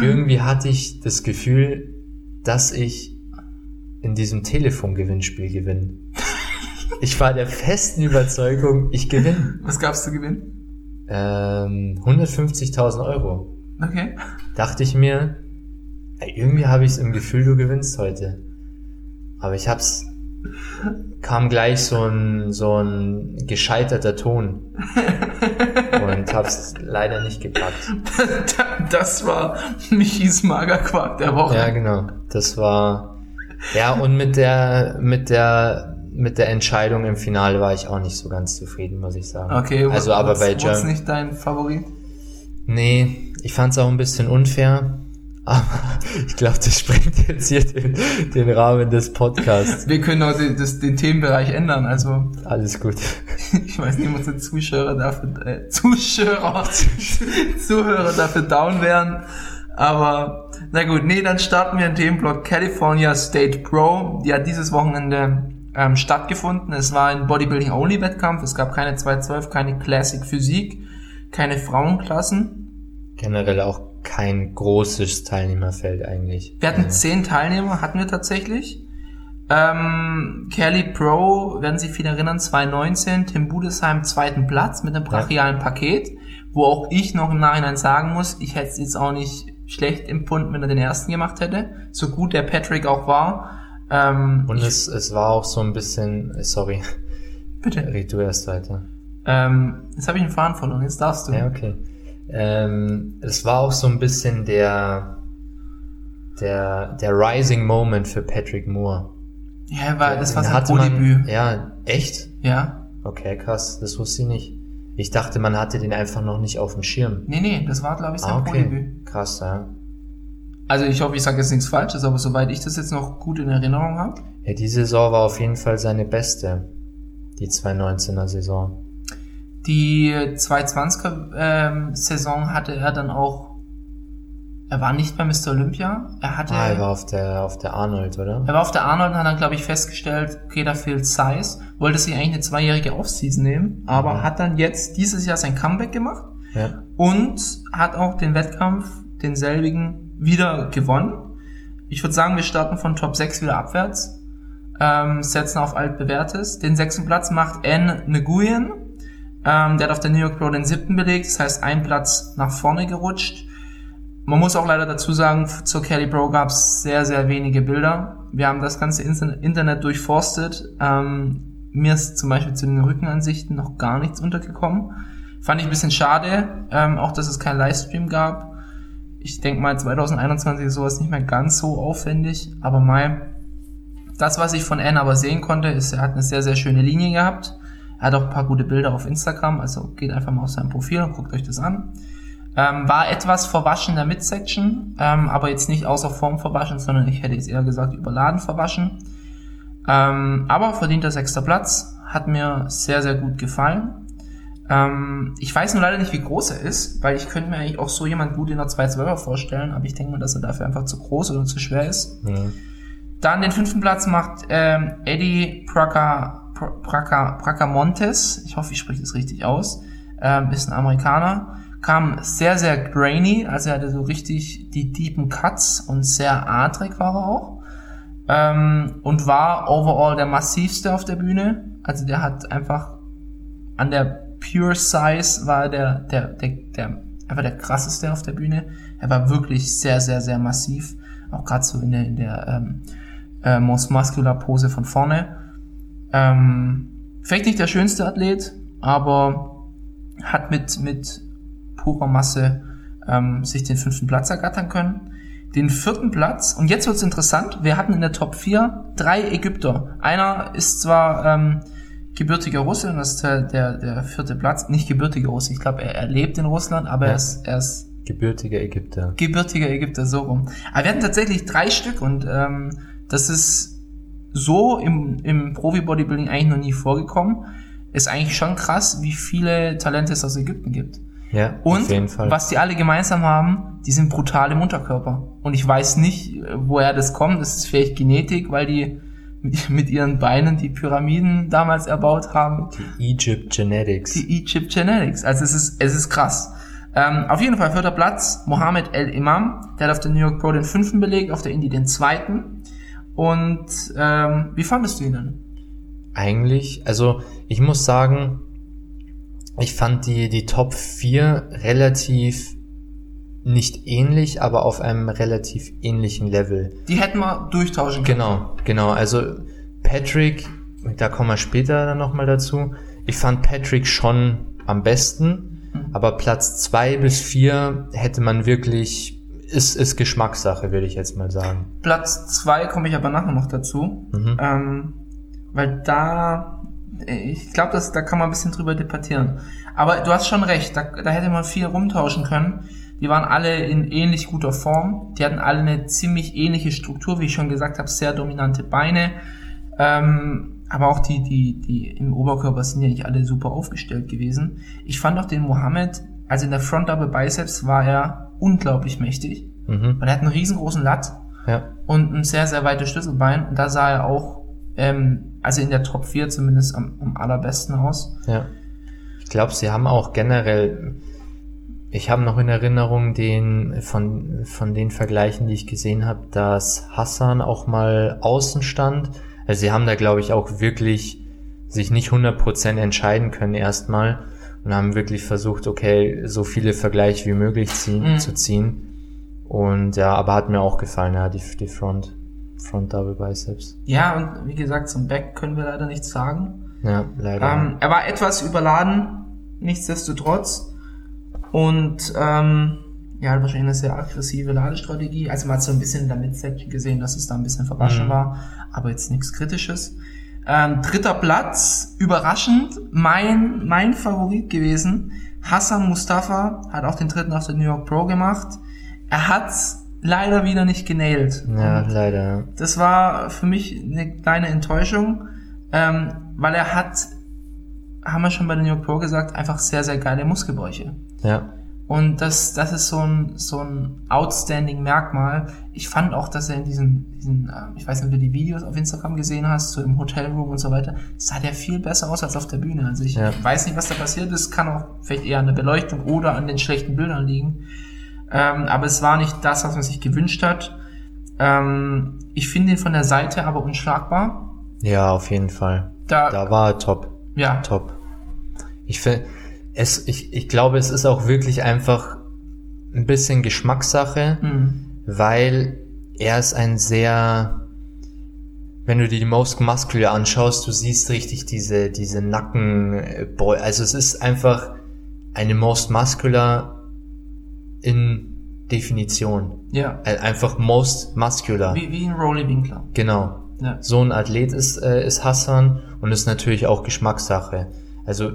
irgendwie hatte ich das Gefühl, dass ich in diesem Telefongewinnspiel gewinne. Ich war der festen Überzeugung, ich gewinne. Was gab's zu gewinnen? Ähm, 150.000 Euro. Okay. Dachte ich mir, irgendwie habe ich es im Gefühl, du gewinnst heute. Aber ich hab's, kam gleich so ein, so ein gescheiterter Ton. Und hab's leider nicht gepackt. Das war Michis Magerquark der Woche. Ja, genau. Das war, ja, und mit der, mit der, mit der Entscheidung im Finale war ich auch nicht so ganz zufrieden, muss ich sagen. Okay, also aber wurd's- bei German, nicht dein Favorit? Nee, ich fand's auch ein bisschen unfair. Aber ich glaube, das sprengt jetzt hier den, den Rahmen des Podcasts. Wir können auch den, das, den Themenbereich ändern. Also Alles gut. ich weiß nicht, ob unsere Zuschauer dafür, äh, Zuschauer, Zuhörer dafür down wären. Aber na gut, nee, dann starten wir den Themenblock California State Pro. Die hat dieses Wochenende ähm, stattgefunden. Es war ein Bodybuilding-Only-Wettkampf. Es gab keine 212, keine Classic Physik, keine Frauenklassen. Generell auch kein großes Teilnehmerfeld eigentlich. Wir hatten Ja. zehn Teilnehmer, hatten wir tatsächlich. Ähm, Kelly Pro, werden sich viele erinnern, 2019, Tim Budesheim zweiten Platz mit einem brachialen Paket, wo auch ich noch im Nachhinein sagen muss, ich hätte es jetzt auch nicht schlecht empfunden, wenn er den ersten gemacht hätte, so gut der Patrick auch war. Ähm, Und ich, es, es war auch so ein bisschen, sorry, bitte. red du erst weiter. Ähm, jetzt habe ich einen Faden verloren, jetzt darfst du. Ja, okay. Ähm, es war auch so ein bisschen der, der, der Rising Moment für Patrick Moore. Ja, weil das war sein Pro-Debüt. Ja, echt? Ja. Okay, krass, das wusste ich nicht. Ich dachte, man hatte den einfach noch nicht auf dem Schirm. Nee, nee, das war, glaube ich, sein Ah, okay. Pro-Debüt. Krass, ja. Also ich hoffe, ich sage jetzt nichts Falsches, aber soweit ich das jetzt noch gut in Erinnerung habe, Ja, die Saison war auf jeden Fall seine beste. Die 2019er Saison. Die 220er-Saison ähm, hatte er dann auch er war nicht bei Mr. Olympia. Er hatte. Ah, er war auf der, auf der Arnold, oder? Er war auf der Arnold und hat dann, glaube ich, festgestellt, okay, da fehlt Size. Wollte sich eigentlich eine zweijährige Offseason nehmen, aber mhm. hat dann jetzt dieses Jahr sein Comeback gemacht. Ja. Und hat auch den Wettkampf, denselbigen, wieder gewonnen. Ich würde sagen, wir starten von Top 6 wieder abwärts. Ähm, setzen auf altbewährtes. Den sechsten Platz macht N. Nguyen. Ähm, der hat auf der New York Pro den siebten belegt. Das heißt, ein Platz nach vorne gerutscht. Man muss auch leider dazu sagen, zur Kelly Bro gab es sehr, sehr wenige Bilder. Wir haben das ganze Internet durchforstet. Ähm, mir ist zum Beispiel zu den Rückenansichten noch gar nichts untergekommen. Fand ich ein bisschen schade, ähm, auch dass es keinen Livestream gab. Ich denke mal, 2021 ist sowas nicht mehr ganz so aufwendig, aber mal, das, was ich von Anne aber sehen konnte, ist, er hat eine sehr, sehr schöne Linie gehabt. Er hat auch ein paar gute Bilder auf Instagram, also geht einfach mal auf sein Profil und guckt euch das an. Ähm, war etwas verwaschen der Midsection, ähm, aber jetzt nicht außer Form verwaschen, sondern ich hätte jetzt eher gesagt überladen verwaschen. Ähm, aber verdienter sechster Platz, hat mir sehr, sehr gut gefallen. Ähm, ich weiß nur leider nicht, wie groß er ist, weil ich könnte mir eigentlich auch so jemand gut in der 212er vorstellen, aber ich denke mal, dass er dafür einfach zu groß oder zu schwer ist. Mhm. Dann den fünften Platz macht ähm, Eddie Praca, Praca, Pracamontes, ich hoffe, ich spreche das richtig aus, ähm, ist ein Amerikaner kam sehr, sehr grainy, also er hatte so richtig die deepen Cuts und sehr adrig war er auch. Ähm, und war overall der massivste auf der Bühne. Also der hat einfach an der Pure Size war der, der, der, der einfach der krasseste auf der Bühne. Er war wirklich sehr, sehr, sehr massiv. Auch gerade so in der, in der ähm, äh, Most Muscular Pose von vorne. Ähm, vielleicht nicht der schönste Athlet, aber hat mit, mit purer Masse ähm, sich den fünften Platz ergattern können. Den vierten Platz, und jetzt wird's interessant, wir hatten in der Top 4 drei Ägypter. Einer ist zwar ähm, gebürtiger Russe, und das ist der, der, der vierte Platz, nicht gebürtiger Russe, ich glaube, er, er lebt in Russland, aber ja. er ist, er ist gebürtiger Ägypter. Gebürtiger Ägypter, so rum. Aber wir hatten tatsächlich drei Stück und ähm, das ist so im, im Profi-Bodybuilding eigentlich noch nie vorgekommen. Ist eigentlich schon krass, wie viele Talente es aus Ägypten gibt. Ja, und auf jeden Fall. was die alle gemeinsam haben, die sind brutal im Unterkörper. Und ich weiß nicht, woher das kommt. Das ist vielleicht Genetik, weil die mit ihren Beinen die Pyramiden damals erbaut haben. Die Egypt Genetics. Die Egypt Genetics. Also es ist, es ist krass. Ähm, auf jeden Fall vierter Platz, Mohammed El Imam. Der hat auf der New York Pro den fünften belegt, auf der Indie den zweiten. Und ähm, wie fandest du ihn denn? Eigentlich, also ich muss sagen, ich fand die, die Top 4 relativ nicht ähnlich, aber auf einem relativ ähnlichen Level. Die hätten wir durchtauschen können. Genau, genau. Also Patrick, da kommen wir später dann nochmal dazu. Ich fand Patrick schon am besten, mhm. aber Platz zwei bis vier hätte man wirklich, ist, ist Geschmackssache, würde ich jetzt mal sagen. Platz zwei komme ich aber nachher noch dazu, mhm. ähm, weil da ich glaube, da kann man ein bisschen drüber debattieren. Aber du hast schon recht, da, da hätte man viel rumtauschen können. Die waren alle in ähnlich guter Form. Die hatten alle eine ziemlich ähnliche Struktur, wie ich schon gesagt habe, sehr dominante Beine. Ähm, aber auch die, die, die im Oberkörper sind ja nicht alle super aufgestellt gewesen. Ich fand auch den Mohammed, also in der Front Double Biceps war er unglaublich mächtig. Mhm. Weil er hat einen riesengroßen Lat ja. und ein sehr, sehr weites Schlüsselbein. Und da sah er auch ähm, also in der Top 4 zumindest am, am allerbesten aus. Ja. Ich glaube, sie haben auch generell, ich habe noch in Erinnerung den von, von den Vergleichen, die ich gesehen habe, dass Hassan auch mal außen stand. Also sie haben da, glaube ich, auch wirklich sich nicht 100% entscheiden können erstmal und haben wirklich versucht, okay, so viele Vergleiche wie möglich ziehen, mhm. zu ziehen. Und ja, aber hat mir auch gefallen, ja, die, die Front. Front Double Biceps. Ja, und wie gesagt, zum Back können wir leider nichts sagen. Ja, leider. Ähm, er war etwas überladen, nichtsdestotrotz. Und ähm, ja, wahrscheinlich eine sehr aggressive Ladestrategie. Also man hat so ein bisschen in der Midsection gesehen, dass es da ein bisschen verwaschen mhm. war, aber jetzt nichts Kritisches. Ähm, dritter Platz, überraschend, mein, mein Favorit gewesen. Hassan Mustafa hat auch den dritten auf der New York Pro gemacht. Er hat leider wieder nicht genailt. Ja, Und leider. Das war für mich eine kleine Enttäuschung, ähm, weil er hat haben wir schon bei den New York Pro gesagt, einfach sehr, sehr geile Muskelbräuche. Ja. Und das, das ist so ein, so ein outstanding Merkmal. Ich fand auch, dass er in diesen, diesen, äh, ich weiß nicht, ob du die Videos auf Instagram gesehen hast, so im Hotelroom und so weiter, sah der viel besser aus als auf der Bühne. Also ich Ja. weiß nicht, was da passiert ist, kann auch vielleicht eher an der Beleuchtung oder an den schlechten Bildern liegen. Ähm, aber es war nicht das, was man sich gewünscht hat. Ähm, ich finde ihn von der Seite aber unschlagbar. Ja, auf jeden Fall. Da, Da war er top. Ja, Top. Ich finde, es, ich, ich glaube, es ist auch wirklich einfach ein bisschen Geschmackssache, mhm. weil er ist ein sehr, wenn du dir die Most Muscular anschaust, du siehst richtig diese, diese Nacken, äh, also es ist einfach eine Most Muscular in Definition. ja. Einfach Most Muscular. Wie, wie ein Rolly Winkler. Genau. Ja. so ein Athlet ist, äh, ist Hassan und ist natürlich auch Geschmackssache. Also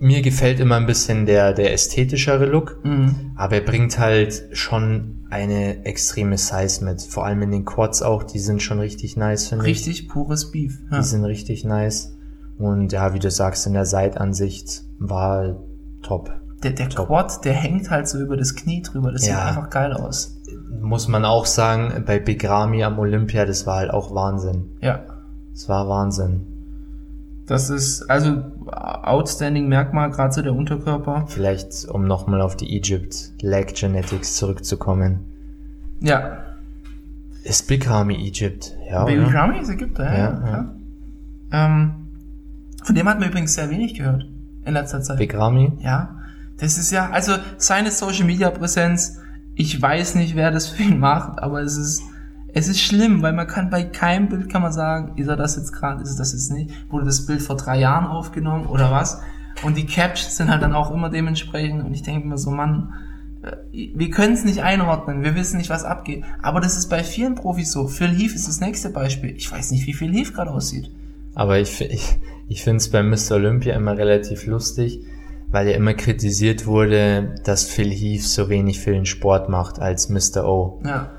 mir gefällt immer ein bisschen der, der ästhetischere Look, Mhm. aber er bringt halt schon eine extreme Size mit. Vor allem in den Quads auch, die sind schon richtig nice, finde ich. Richtig pures Beef. Ja. Die sind richtig nice. Und ja, wie du sagst, in der Seitansicht war top. Der, der Top. Quad, der hängt halt so über das Knie drüber. Das Ja. sieht einfach geil aus. Muss man auch sagen, bei Begrami am Olympia, das war halt auch Wahnsinn. Ja. Das war Wahnsinn. Das ist also outstanding Merkmal, gerade so der Unterkörper. Vielleicht, um nochmal auf die Egypt Leg Genetics zurückzukommen. Ja. Ist Bikrami Egypt? Ja, Baby oder? Rami ist Ägypter, ja. Ja, ja. Ähm, von dem hat man übrigens sehr wenig gehört in letzter Zeit. Bikrami? Ja. Das ist ja, also seine Social Media Präsenz, ich weiß nicht, wer das für ihn macht, aber es ist, es ist schlimm, weil man kann bei keinem Bild kann man sagen, ist er das jetzt gerade, ist er das jetzt nicht, wurde das Bild vor drei Jahren aufgenommen oder was? Und die Captions sind halt dann auch immer dementsprechend und ich denke mir so, Mann, äh, wir können es nicht einordnen, wir wissen nicht, was abgeht. Aber das ist bei vielen Profis so. Phil Heath ist das nächste Beispiel. Ich weiß nicht, wie Phil Heath gerade aussieht. Aber ich, ich, ich finde es bei Mr. Olympia immer relativ lustig, weil ja immer kritisiert wurde, dass Phil Heath so wenig für den Sport macht als Mr. O. Ja.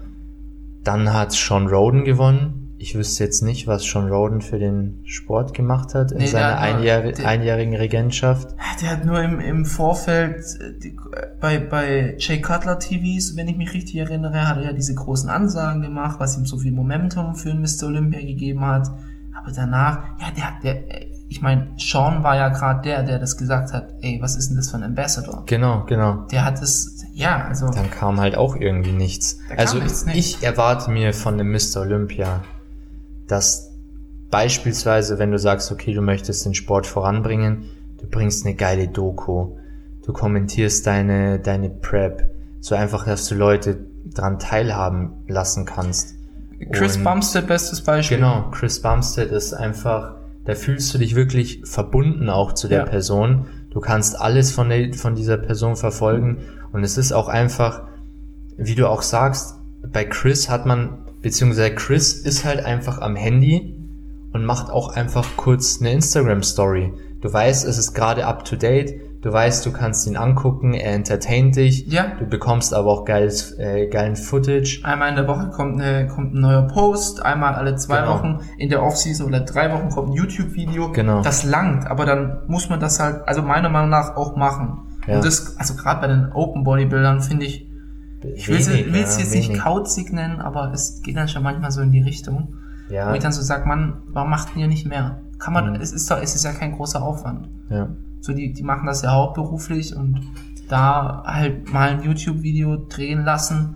Dann hat Sean Roden gewonnen. Ich wüsste jetzt nicht, was Sean Roden für den Sport gemacht hat in Nee, seiner hat nur- einjähr der- einjährigen Regentschaft. Der hat nur im, im Vorfeld äh, bei, bei Jay Cutler TVs, wenn ich mich richtig erinnere, hat er ja diese großen Ansagen gemacht, was ihm so viel Momentum für den Mr. Olympia gegeben hat. Aber danach, ja, der hat, der, äh, ich meine, Sean war ja gerade der, der das gesagt hat, ey, was ist denn das für ein Ambassador? Genau, genau. Der hat es, ja, also, Dann kam halt auch irgendwie nichts. Also nichts, ich erwarte mir von dem Mr. Olympia, dass beispielsweise, wenn du sagst, okay, du möchtest den Sport voranbringen, du bringst eine geile Doku, du kommentierst deine, deine Prep, so einfach, dass du Leute dran teilhaben lassen kannst. Chris Und- Bumstead, bestes Beispiel. Genau, Chris Bumstead ist einfach, da fühlst du dich wirklich verbunden auch zu der Ja. Person. Du kannst alles von, der, von dieser Person verfolgen und es ist auch einfach, wie du auch sagst, bei Chris hat man, beziehungsweise Chris ist halt einfach am Handy und macht auch einfach kurz eine Instagram-Story. Du weißt, es ist gerade up to date, du weißt, du kannst ihn angucken, er entertaint dich, Ja. du bekommst aber auch geiles, äh, geilen Footage. Einmal in der Woche kommt, eine, kommt ein neuer Post, einmal alle zwei Genau. Wochen in der Offseason oder drei Wochen kommt ein YouTube-Video. Genau. Das langt, aber dann muss man das halt, also meiner Meinung nach auch machen. Ja. Und das, also gerade bei den Open Bodybuildern finde ich, ich will es Wenig, jetzt nicht wenig. kauzig nennen, aber es geht dann schon manchmal so in die Richtung. Ja. Wo ich dann so sag, Mann, warum macht ihr nicht mehr? Kann man, Mhm. es ist doch, es ist ja kein großer Aufwand. Ja. So, die, die machen das ja hauptberuflich und da halt mal ein YouTube-Video drehen lassen,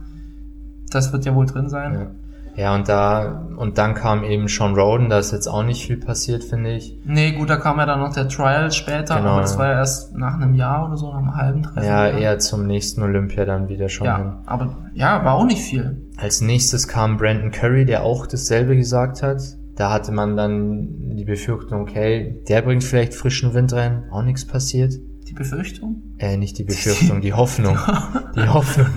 das wird ja wohl drin sein. Ja. Ja, und da, und dann kam eben Sean Roden, da ist jetzt auch nicht viel passiert, finde ich. Nee, gut, da kam ja dann noch der Trial später, Genau. aber das war ja erst nach einem Jahr oder so, nach einem halben, dreiviertel Ja, Jahr. eher zum nächsten Olympia dann wieder schon hin. Ja, aber ja, war auch nicht viel. Als nächstes kam Brandon Curry, der auch dasselbe gesagt hat. Da hatte man dann die Befürchtung, okay, der bringt vielleicht frischen Wind rein, auch nichts passiert. Die Befürchtung? Äh, nicht die Befürchtung, die Hoffnung. Die Hoffnung.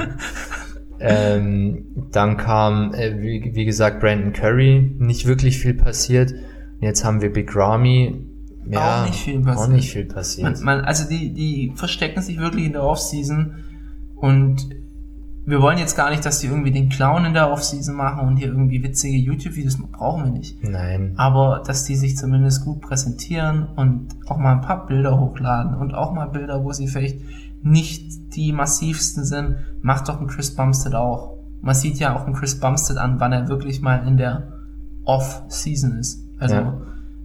Ähm, dann kam, äh, wie, wie gesagt, Brandon Curry, nicht wirklich viel passiert. Und jetzt haben wir Big Ramy. Ja, Auch nicht viel passiert. Auch nicht viel passiert. Man, man, also die, die verstecken sich wirklich in der Offseason und wir wollen jetzt gar nicht, dass die irgendwie den Clown in der Offseason machen und hier irgendwie witzige YouTube-Videos brauchen wir nicht. Nein. Aber dass die sich zumindest gut präsentieren und auch mal ein paar Bilder hochladen und auch mal Bilder, wo sie vielleicht nicht die massivsten sind, macht doch ein Chris Bumstead auch. Man sieht ja auch ein Chris Bumstead an, wann er wirklich mal in der Off-Season ist. Also Ja.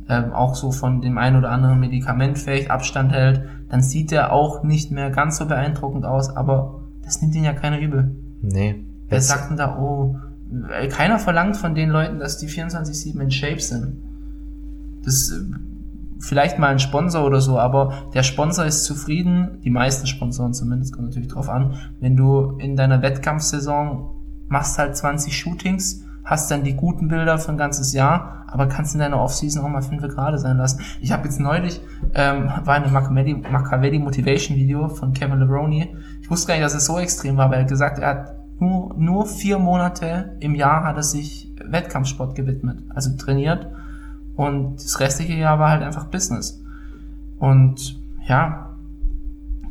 ähm, auch so von dem einen oder anderen Medikament vielleicht Abstand hält, dann sieht er auch nicht mehr ganz so beeindruckend aus, aber das nimmt ihn ja keiner übel. Nee. Wer sagt denn da, oh, keiner verlangt von den Leuten, dass die 24-7 in Shape sind. Das äh, vielleicht mal ein Sponsor oder so, aber der Sponsor ist zufrieden, die meisten Sponsoren zumindest, kommt natürlich drauf an, wenn du in deiner Wettkampfsaison machst halt 20 Shootings, hast dann die guten Bilder für ein ganzes Jahr, aber kannst in deiner Offseason auch mal 5 gerade sein lassen. Ich habe jetzt neulich, ähm, war in einem Machiavelli Motivation Video von Kevin Lebroni. Ich wusste gar nicht, dass es so extrem war, weil er hat gesagt, er hat nur, nur vier Monate im Jahr hat er sich Wettkampfsport gewidmet, also trainiert und das restliche Jahr war halt einfach Business. Und ja,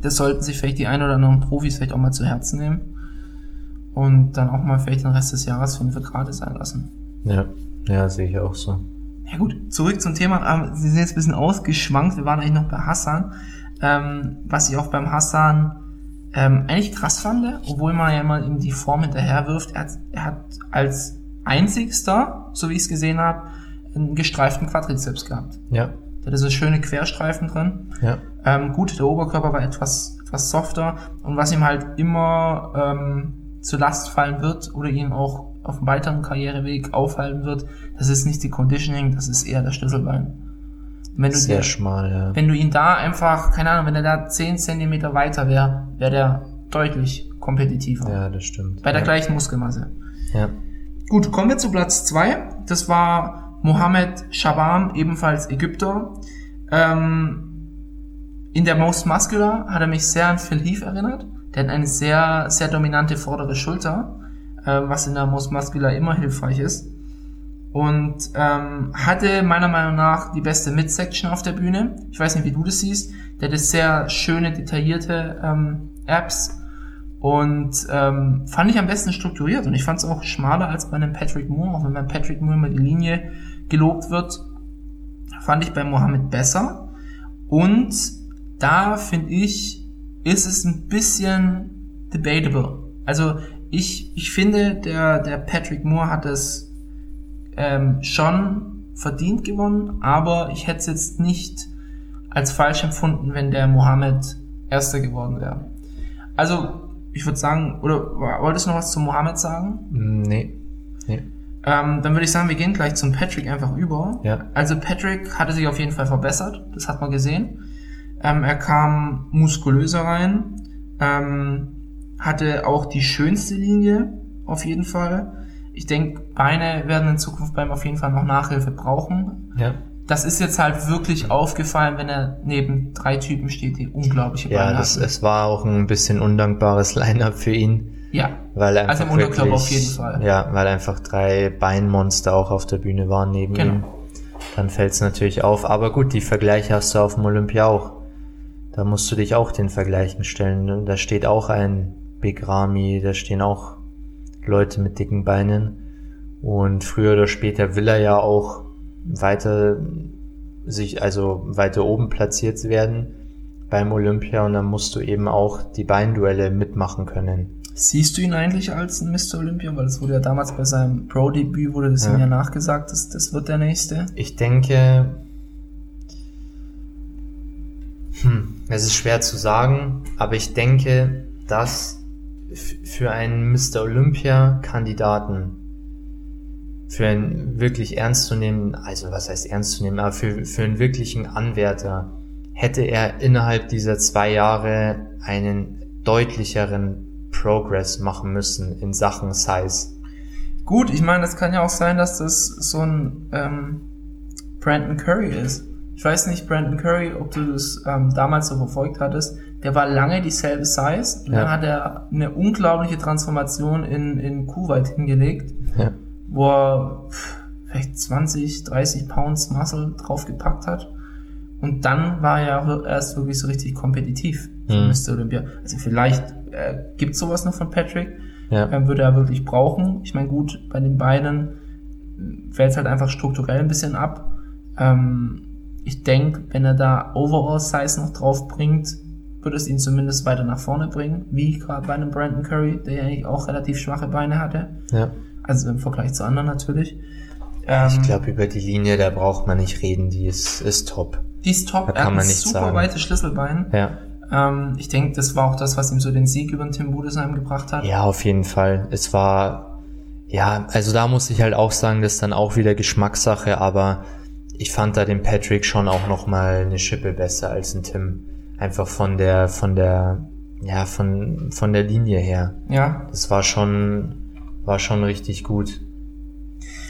das sollten sich vielleicht die ein oder anderen Profis vielleicht auch mal zu Herzen nehmen und dann auch mal vielleicht den Rest des Jahres fünf gerade sein lassen. Ja, ja, sehe ich auch so. Ja gut, zurück zum Thema. Ähm, Sie sind jetzt ein bisschen ausgeschwankt. Wir waren eigentlich noch bei Hassan. Ähm, was ich auch beim Hassan ähm, eigentlich krass fand, obwohl man ja immer ihm die Form hinterher wirft, er hat, er hat als einzigster, so wie ich es gesehen habe, einen gestreiften Quadrizeps gehabt. Ja, Der hatte so schöne Querstreifen drin. ja, Ähm, gut, der Oberkörper war etwas, etwas softer und was ihm halt immer ähm, zur Last fallen wird oder ihm auch auf dem weiteren Karriereweg aufhalten wird, das ist nicht die Conditioning, das ist eher der Schlüsselbein. Wenn du, sehr dir, schmal, ja. wenn du ihn da einfach, keine Ahnung, wenn er da 10 Zentimeter weiter wäre, wäre der deutlich kompetitiver. Ja, das stimmt. Bei der ja. gleichen Muskelmasse. Ja, Gut, kommen wir zu Platz zwei. Das war Mohammed Shabam, ebenfalls Ägypter. Ähm, in der Most Muscular hat er mich sehr an Phil Heath erinnert. Der hat eine sehr, sehr dominante vordere Schulter, ähm, was in der Most Muscular immer hilfreich ist. Und ähm, hatte meiner Meinung nach die beste Midsection auf der Bühne. Ich weiß nicht, wie du das siehst. Der hat sehr schöne, detaillierte ähm, Apps und ähm, fand ich am besten strukturiert und ich fand es auch schmaler als bei einem Patrick Moore, auch wenn beim Patrick Moore immer die Linie gelobt wird, fand ich bei Mohammed besser. Und da finde ich, ist es ein bisschen debatable. Also ich, ich finde, der, der Patrick Moore hat es ähm, schon verdient gewonnen, aber ich hätte es jetzt nicht als falsch empfunden, wenn der Mohammed Erster geworden wäre. Also, ich würde sagen, oder wolltest du noch was zu Mohammed sagen? Nee, nee, Ähm, dann würde ich sagen, wir gehen gleich zum Patrick einfach über. ja, Also Patrick hatte sich auf jeden Fall verbessert, das hat man gesehen. Ähm, er kam muskulöser rein, ähm, hatte auch die schönste Linie auf jeden Fall. Ich denke, Beine werden in Zukunft beim auf jeden Fall noch Nachhilfe brauchen. ja. Das ist jetzt halt wirklich aufgefallen, wenn er neben drei Typen steht, die unglaubliche Beine Ja, das, hatten. es war auch ein bisschen undankbares Line-Up für ihn, Ja, weil einfach Also im Unterkörper auf jeden Fall. Ja, weil einfach drei Beinmonster auch auf der Bühne waren neben Genau. ihm. Dann fällt es natürlich auf. Aber gut, die Vergleiche hast du auf dem Olympia auch. Da musst du dich auch den Vergleichen stellen. ne? Da steht auch ein Big Ramy, da stehen auch Leute mit dicken Beinen. Und früher oder später will er ja auch weiter sich, also weiter oben platziert werden beim Olympia und dann musst du eben auch die Beinduelle mitmachen können. Siehst du ihn eigentlich als ein Mr. Olympia? Weil es wurde ja damals bei seinem Pro-Debüt wurde das Ja. ihm ja nachgesagt, dass das wird der nächste. Ich denke, hm, es ist schwer zu sagen, aber ich denke, dass für einen Mr. Olympia-Kandidaten, für einen wirklich ernstzunehmenden, also was heißt ernstzunehmenden, aber für, für einen wirklichen Anwärter, hätte er innerhalb dieser zwei Jahre einen deutlicheren Progress machen müssen in Sachen Size. Gut, ich meine, das kann ja auch sein, dass das so ein ähm, Brandon Curry ist. Ich weiß nicht, Brandon Curry, ob du das ähm, damals so verfolgt hattest. Der war lange dieselbe Size. Und Ja. dann hat er eine unglaubliche Transformation in, in Kuwait hingelegt, Ja. wo er vielleicht 20, 30 Pounds Muscle draufgepackt hat. Und dann war er erst wirklich so richtig kompetitiv für Mhm. Mr. Olympia. Also vielleicht äh, gibt sowas noch von Patrick. Ja. ähm, würde er wirklich brauchen. Ich meine, gut, bei den Beinen fällt es halt einfach strukturell ein bisschen ab. Ähm, ich denke, wenn er da Overall-Size noch drauf bringt, würde es ihn zumindest weiter nach vorne bringen, wie gerade bei einem Brandon Curry, der ja eigentlich auch relativ schwache Beine hatte. Ja. Also im Vergleich zu anderen natürlich. Ähm, Ich glaube, über die Linie, da braucht man nicht reden, die ist, ist top. die ist top. da Er kann man nichts super sagen. weites Schlüsselbein. Ja. Ähm, ich denke, das war auch das, was ihm so den Sieg über den Tim Budesheim gebracht hat. Ja, auf jeden Fall. Es war, ja, also da muss ich halt auch sagen, das ist dann auch wieder Geschmackssache, aber ich fand da den Patrick schon auch noch mal eine Schippe besser als den Tim. Einfach von der, von der, ja, von, von der Linie her. Ja, Das war schon, war schon richtig gut.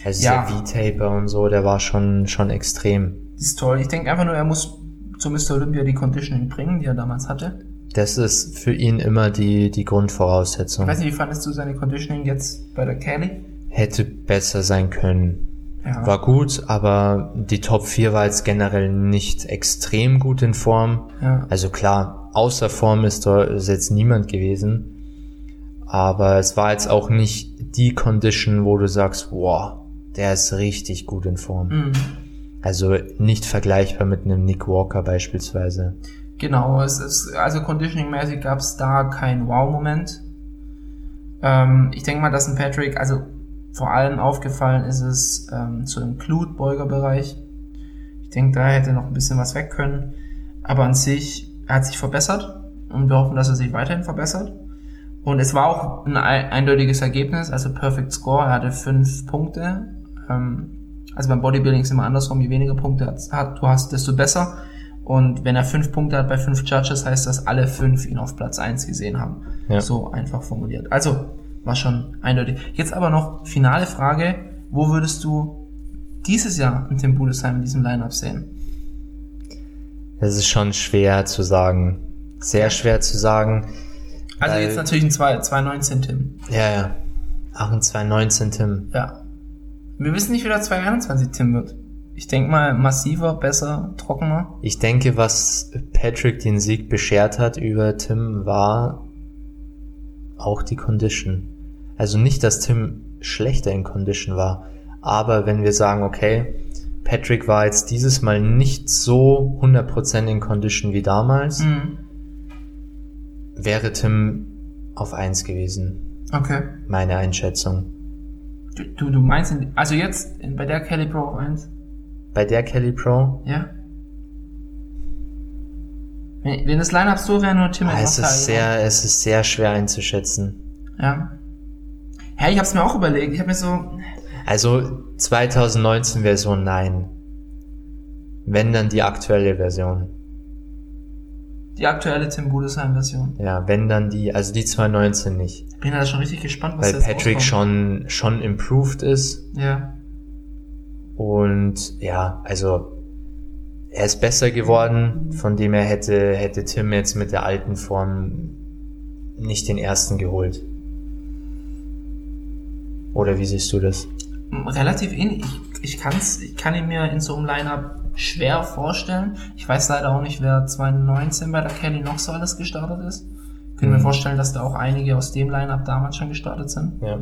Also Ja. der V-Taper und so, der war schon, schon extrem. das ist toll. Ich denke einfach nur, er muss zu Mr. Olympia die Conditioning bringen, die er damals hatte. Das ist für ihn immer die, die Ich Grundvoraussetzung. weiß nicht, wie fandest du seine Conditioning jetzt bei der Kelly? Hätte besser sein können. Ja. War gut, aber die Top 4 war jetzt generell nicht extrem gut in Form. ja. Also klar, außer Form ist da ist jetzt niemand gewesen. Aber es war jetzt auch nicht die Condition, wo du sagst, wow, der ist richtig gut in Form. Mhm. Also nicht vergleichbar mit einem Nick Walker beispielsweise. Genau, es ist, also conditioning-mäßig gab es da keinen Wow-Moment. Ähm, ich denke mal, dass ein Patrick, also vor allem aufgefallen ist es ähm, so im Glut-Beuger-Bereich. Ich denke, da hätte noch ein bisschen was weg können. Aber an sich, er hat sich verbessert und wir hoffen, dass er sich weiterhin verbessert. Und es war auch ein ei- eindeutiges Ergebnis, also Perfect Score. Er hatte fünf Punkte. Ähm, also beim Bodybuilding ist immer andersrum, je weniger Punkte hat, hat- du hast, desto besser. Und wenn er fünf Punkte hat bei fünf Judges, heißt das, alle fünf ihn auf Platz eins gesehen haben. Ja. So einfach formuliert. Also, war schon eindeutig. Jetzt aber noch finale Frage. Wo würdest du dieses Jahr einen Tim Budesheim in diesem Lineup sehen? Das ist schon schwer zu sagen. Sehr schwer zu sagen. Also jetzt natürlich ein 2 219 Tim. Ja, ja. Ach, ein 219 Tim. Ja. Wir wissen nicht, wie der 221 Tim wird. Ich denke mal massiver, besser, trockener. Ich denke, was Patrick den Sieg beschert hat über Tim, war auch die Condition. Also nicht, dass Tim schlechter in Condition war, aber wenn wir sagen, okay, Patrick war jetzt dieses Mal nicht so 100% in Condition wie damals, Mhm. wäre Tim auf 1 gewesen. Okay. Meine Einschätzung. Du, du, meinst, in, also jetzt in, bei der Kelly Pro auf 1? Bei der Kelly Pro, Ja. Wenn, wenn das Lineup so wäre, nur Tim ah, es ist sehr, es ist sehr schwer einzuschätzen. Ja. Ja, ich hab's mir auch überlegt. Ich habe mir so, Also 2019 Version nein. Wenn dann die aktuelle Version. die aktuelle Tim Budesheim Version. Ja, wenn dann die, also die 2019 nicht. Bin da schon richtig gespannt, was Weil jetzt Patrick rauskommt. schon, schon improved ist. Ja. Und ja, also er ist besser geworden, von dem er hätte, hätte Tim jetzt mit der alten Form nicht den ersten geholt. Oder wie siehst du das? Relativ ähnlich. Ich, ich, kann's, ich kann ihn mir in so einem Lineup schwer vorstellen. Ich weiß leider auch nicht, wer 2019 bei der Kelly noch so alles gestartet ist. Ich kann mir Mhm. vorstellen, dass da auch einige aus dem Lineup damals schon gestartet sind. Ja.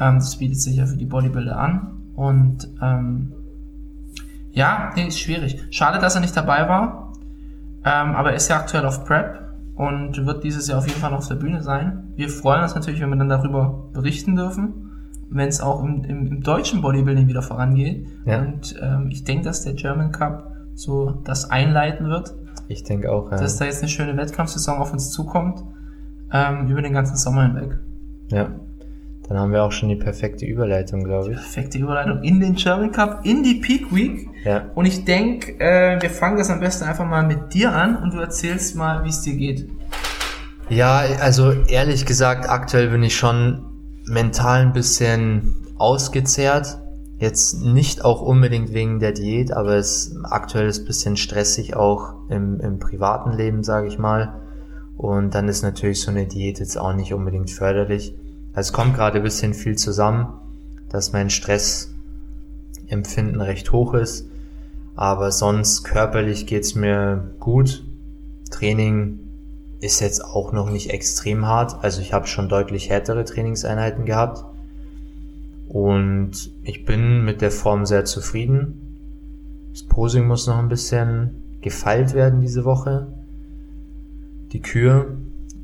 Ähm, das bietet sich ja für die Bodybuilder an. Und ähm, ja, nee, ist schwierig. Schade, dass er nicht dabei war. Ähm, aber er ist ja aktuell auf Prep und wird dieses Jahr auf jeden Fall noch auf der Bühne sein. Wir freuen uns natürlich, wenn wir dann darüber berichten dürfen, wenn es auch im, im, im deutschen Bodybuilding wieder vorangeht. Ja. Und ähm, ich denke, dass der German Cup so das einleiten wird, Ich denke auch, ja. dass da jetzt eine schöne Wettkampfsaison auf uns zukommt, ähm, über den ganzen Sommer hinweg. ja. Dann haben wir auch schon die perfekte Überleitung, glaube ich. Perfekte Überleitung in den German Cup, in die Peak Week. Ja. Und ich denke, äh, wir fangen das am besten einfach mal mit dir an und du erzählst mal, wie es dir geht. Ja, also ehrlich gesagt, aktuell bin ich schon mental ein bisschen ausgezehrt. Jetzt nicht auch unbedingt wegen der Diät, aber es aktuell ist ein bisschen stressig auch im, im privaten Leben, sage ich mal. Und dann ist natürlich so eine Diät jetzt auch nicht unbedingt förderlich. Also es kommt gerade ein bisschen viel zusammen, dass mein Stressempfinden recht hoch ist. Aber sonst körperlich geht's mir gut. Training ist jetzt auch noch nicht extrem hart. Also ich habe schon deutlich härtere Trainingseinheiten gehabt. Und ich bin mit der Form sehr zufrieden. Das Posing muss noch ein bisschen gefeilt werden diese Woche. Die Kür.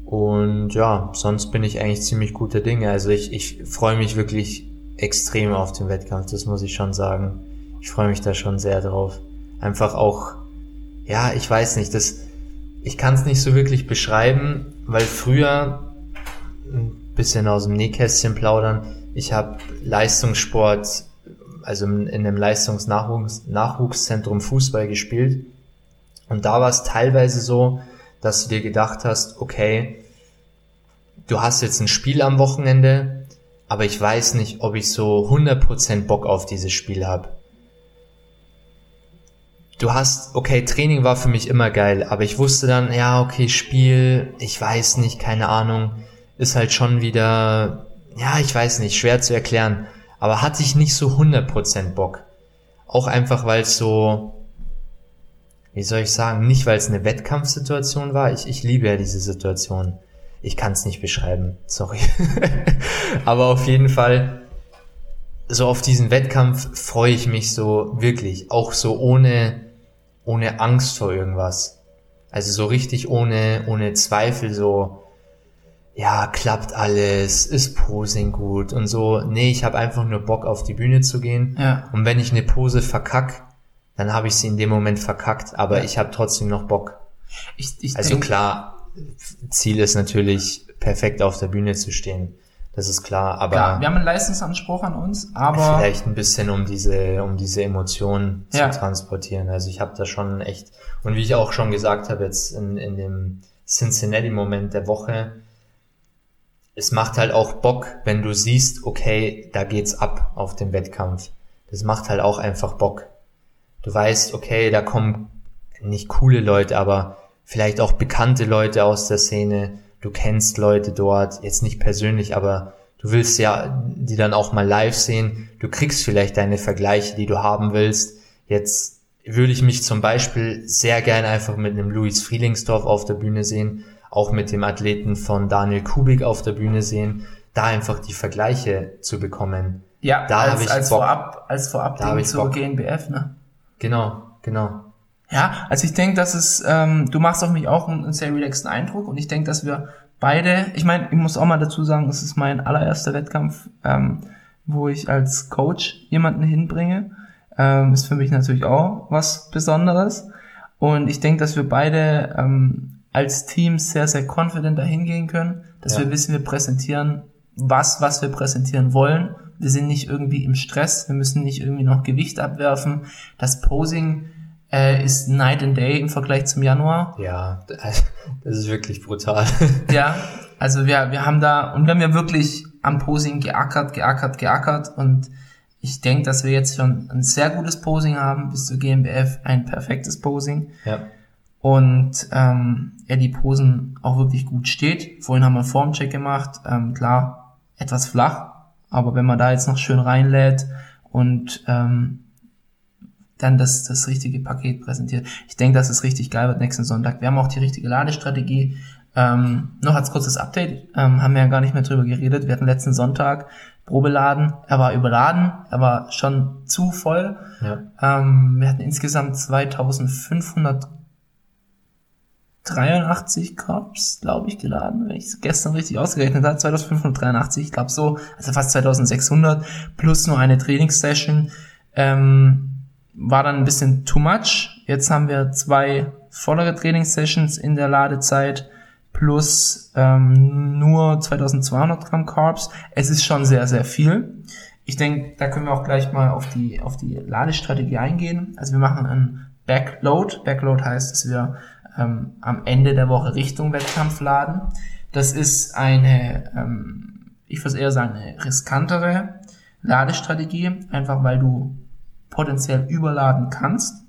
Und ja, sonst bin ich eigentlich ziemlich guter Dinge. Also ich, ich freue mich wirklich extrem auf den Wettkampf, das muss ich schon sagen. Ich freue mich da schon sehr drauf. Einfach auch, ja, ich weiß nicht, das, ich kann es nicht so wirklich beschreiben, weil früher ein bisschen aus dem Nähkästchen plaudern. Ich habe Leistungssport, also in einem Leistungsnachwuchszentrum Fußball gespielt. Und da war es teilweise so, dass du dir gedacht hast, okay, du hast jetzt ein Spiel am Wochenende, aber ich weiß nicht, ob ich so 100% Bock auf dieses Spiel habe. Du hast, okay, Training war für mich immer geil, aber ich wusste dann, ja, okay, Spiel, ich weiß nicht, keine Ahnung, ist halt schon wieder, ja, ich weiß nicht, schwer zu erklären, aber hatte ich nicht so 100% Bock. Auch einfach, weil es so, wie soll ich sagen, nicht weil es eine Wettkampfsituation war, ich, ich liebe ja diese Situation. Ich kann es nicht beschreiben, sorry. aber auf jeden Fall, so auf diesen Wettkampf freue ich mich so wirklich, auch so ohne, ohne Angst vor irgendwas. Also so richtig ohne, ohne Zweifel, so, ja, klappt alles, ist Posing gut und so. Nee, ich habe einfach nur Bock auf die Bühne zu gehen. Ja. Und wenn ich eine Pose verkack, dann habe ich sie in dem Moment verkackt, aber ich habe trotzdem noch Bock. Ich, ich also klar, Ziel ist natürlich, perfekt auf der Bühne zu stehen. Das ist klar, aber. Ja, wir haben einen Leistungsanspruch an uns, aber. Vielleicht ein bisschen, um diese, um diese Emotionen ja. zu transportieren. Also ich habe da schon echt, und wie ich auch schon gesagt habe, jetzt in, in dem Cincinnati-Moment der Woche, es macht halt auch Bock, wenn du siehst, okay, da geht's ab auf dem Wettkampf. Das macht halt auch einfach Bock du weißt, okay, da kommen nicht coole Leute, aber vielleicht auch bekannte Leute aus der Szene. Du kennst Leute dort, jetzt nicht persönlich, aber du willst ja die dann auch mal live sehen. Du kriegst vielleicht deine Vergleiche, die du haben willst. Jetzt würde ich mich zum Beispiel sehr gerne einfach mit einem Luis Frielingsdorf auf der Bühne sehen, auch mit dem Athleten von Daniel Kubik auf der Bühne sehen, da einfach die Vergleiche zu bekommen. Ja, da als, ich als Bock. vorab, als vorab da zur Bock. GNBF, ne? Genau, genau. Ja, also ich denke, dass es, ähm, du machst auf mich auch einen, einen sehr relaxten Eindruck und ich denke, dass wir beide, ich meine, ich muss auch mal dazu sagen, es ist mein allererster Wettkampf, ähm, wo ich als Coach jemanden hinbringe. Ähm, ist für mich natürlich auch was Besonderes. Und ich denke, dass wir beide ähm, als Team sehr, sehr confident dahin gehen können, dass ja. wir wissen, wir präsentieren was, was wir präsentieren wollen wir sind nicht irgendwie im Stress, wir müssen nicht irgendwie noch Gewicht abwerfen. Das Posing äh, ist Night and Day im Vergleich zum Januar. Ja, das ist wirklich brutal. ja, also wir, wir haben da, und wir haben ja wirklich am Posing geackert, geackert, geackert und ich denke, dass wir jetzt schon ein sehr gutes Posing haben, bis zur GmbF ein perfektes Posing. Ja. Und ähm, er die Posen auch wirklich gut steht. Vorhin haben wir einen Formcheck gemacht, ähm, klar, etwas flach, aber wenn man da jetzt noch schön reinlädt und ähm, dann das, das richtige Paket präsentiert. Ich denke, dass es richtig geil wird nächsten Sonntag. Wir haben auch die richtige Ladestrategie. Ähm, noch als kurzes Update, ähm, haben wir ja gar nicht mehr drüber geredet. Wir hatten letzten Sonntag Probeladen. Er war überladen, er war schon zu voll. Ja. Ähm, wir hatten insgesamt 2500 83 Cups, glaube ich, geladen, wenn ich es gestern richtig ausgerechnet habe. 2583, ich glaube so, also fast 2600 plus nur eine Trainingssession. Ähm, war dann ein bisschen too much. Jetzt haben wir zwei vollere Trainingssessions in der Ladezeit plus ähm, nur 2200 Gramm Carbs. Es ist schon sehr, sehr viel. Ich denke, da können wir auch gleich mal auf die, auf die Ladestrategie eingehen. Also wir machen einen Backload. Backload heißt, dass wir ähm, am Ende der Woche Richtung Wettkampf laden. Das ist eine, ähm, ich würde eher sagen, eine riskantere Ladestrategie, einfach weil du potenziell überladen kannst.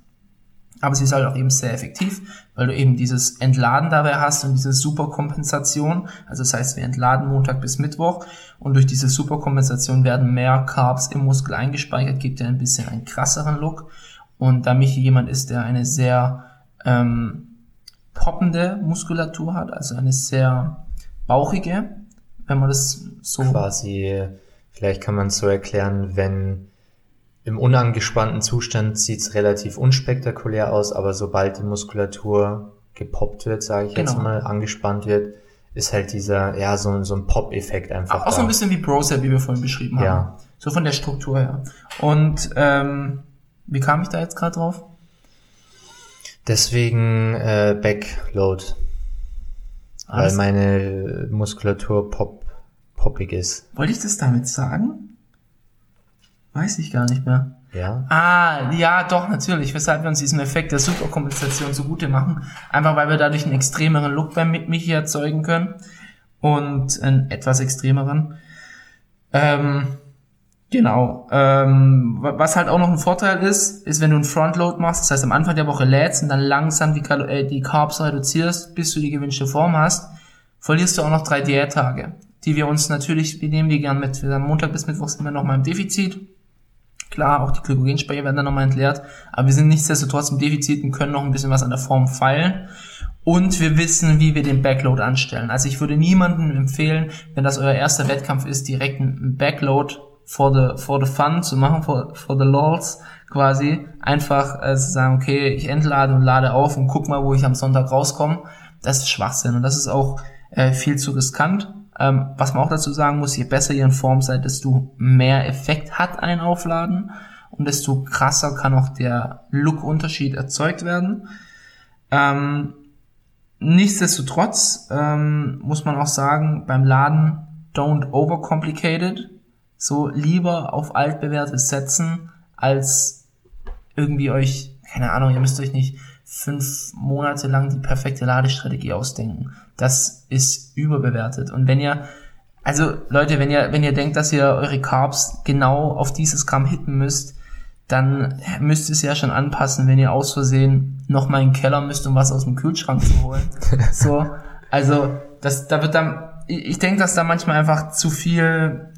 Aber sie ist halt auch eben sehr effektiv, weil du eben dieses Entladen dabei hast und diese Superkompensation. Also das heißt, wir entladen Montag bis Mittwoch und durch diese Superkompensation werden mehr Carbs im Muskel eingespeichert, gibt ja ein bisschen einen krasseren Look. Und da Michi jemand ist, der eine sehr ähm, poppende Muskulatur hat, also eine sehr bauchige, wenn man das so quasi, vielleicht kann man es so erklären, wenn im unangespannten Zustand sieht's relativ unspektakulär aus, aber sobald die Muskulatur gepoppt wird, sage ich Genau. jetzt mal, angespannt wird, ist halt dieser, ja, so, so ein Pop-Effekt einfach auch so da. ein bisschen wie Brosep, wie wir vorhin beschrieben haben. Ja. So von der Struktur her. Und ähm, wie kam ich da jetzt gerade drauf? Deswegen äh, Backload, weil Alles- meine Muskulatur pop, poppig ist. Wollte ich das damit sagen? Weiß ich gar nicht mehr. Ja, Ah, ja, doch, natürlich. Weshalb wir uns diesen Effekt der Superkompensation zugute machen. Einfach weil wir dadurch einen extremeren Look beim Mi- Michi erzeugen können. Und einen etwas extremeren. Ähm, genau. Ähm, wa- was halt auch noch ein Vorteil ist, ist, wenn du einen Frontload machst, das heißt am Anfang der Woche lädst und dann langsam die, Kalo äh, die Carbs reduzierst, bis du die gewünschte Form hast, verlierst du auch noch drei Diättage, die wir uns natürlich, wir nehmen die gern mit. Wir haben Montag bis Mittwoch sind wir nochmal im Defizit. Klar, auch die Glykogenspeicher werden dann nochmal entleert, aber wir sind nichtsdestotrotz im Defizit und können noch ein bisschen was an der Form feilen. Und wir wissen, wie wir den Backload anstellen. Also ich würde niemandem empfehlen, wenn das euer erster Wettkampf ist, direkt einen Backload for the, for the fun zu machen, for, for the lols quasi. Einfach äh, zu sagen, okay, ich entlade und lade auf und guck mal, wo ich am Sonntag rauskomme. Das ist Schwachsinn und das ist auch äh, viel zu riskant. Ähm, was man auch dazu sagen muss, je besser ihr in Form seid, desto mehr Effekt hat ein Aufladen und desto krasser kann auch der Look-Unterschied erzeugt werden. Ähm, nichtsdestotrotz ähm, muss man auch sagen, beim Laden don't overcomplicate it. So lieber auf altbewährtes setzen, als irgendwie euch, keine Ahnung, ihr müsst euch nicht fünf Monate lang die perfekte Ladestrategie ausdenken. Das ist überbewertet. Und wenn ihr, also Leute, wenn ihr, wenn ihr denkt, dass ihr eure Carbs genau auf dieses Gramm hitten müsst, dann müsst ihr es ja schon anpassen, wenn ihr aus Versehen noch mal in den Keller müsst, um was aus dem Kühlschrank zu holen. so, also das, da wird dann, ich denke, dass da manchmal einfach zu viel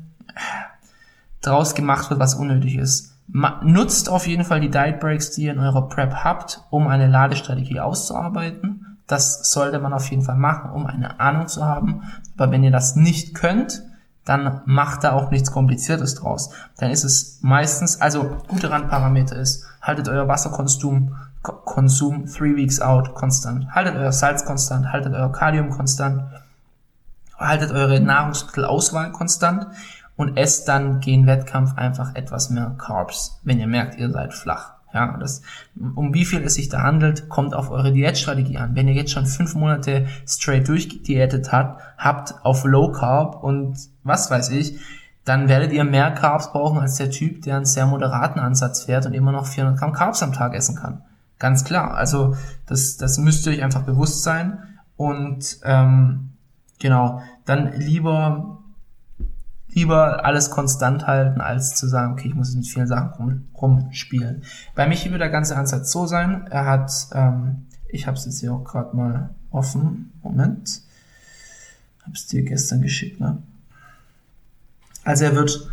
draus gemacht wird, was unnötig ist. Nutzt auf jeden Fall die Diet Breaks, die ihr in eurer Prep habt, um eine Ladestrategie auszuarbeiten. Das sollte man auf jeden Fall machen, um eine Ahnung zu haben. Aber wenn ihr das nicht könnt, dann macht da auch nichts Kompliziertes draus. Dann ist es meistens, also gute Randparameter ist, haltet euer Wasserkonsum Ko- Konsum three weeks out konstant, haltet euer Salz konstant, haltet euer Kalium konstant, haltet eure Nahrungsmittelauswahl konstant und esst dann gegen Wettkampf einfach etwas mehr Carbs, wenn ihr merkt, ihr seid flach. Ja, das, um wie viel es sich da handelt, kommt auf eure Diätstrategie an. Wenn ihr jetzt schon fünf Monate straight durchgediätet habt, habt auf Low Carb und was weiß ich, dann werdet ihr mehr Carbs brauchen als der Typ, der einen sehr moderaten Ansatz fährt und immer noch 400 Gramm Carbs am Tag essen kann. Ganz klar. Also das, das müsst ihr euch einfach bewusst sein und ähm, genau, dann lieber lieber alles konstant halten, als zu sagen, okay, ich muss mit vielen Sachen rum, rumspielen. Bei Michi wird der ganze Ansatz so sein, er hat, ähm, ich habe es jetzt hier auch gerade mal offen, Moment, hab's dir gestern geschickt, ne? Also er wird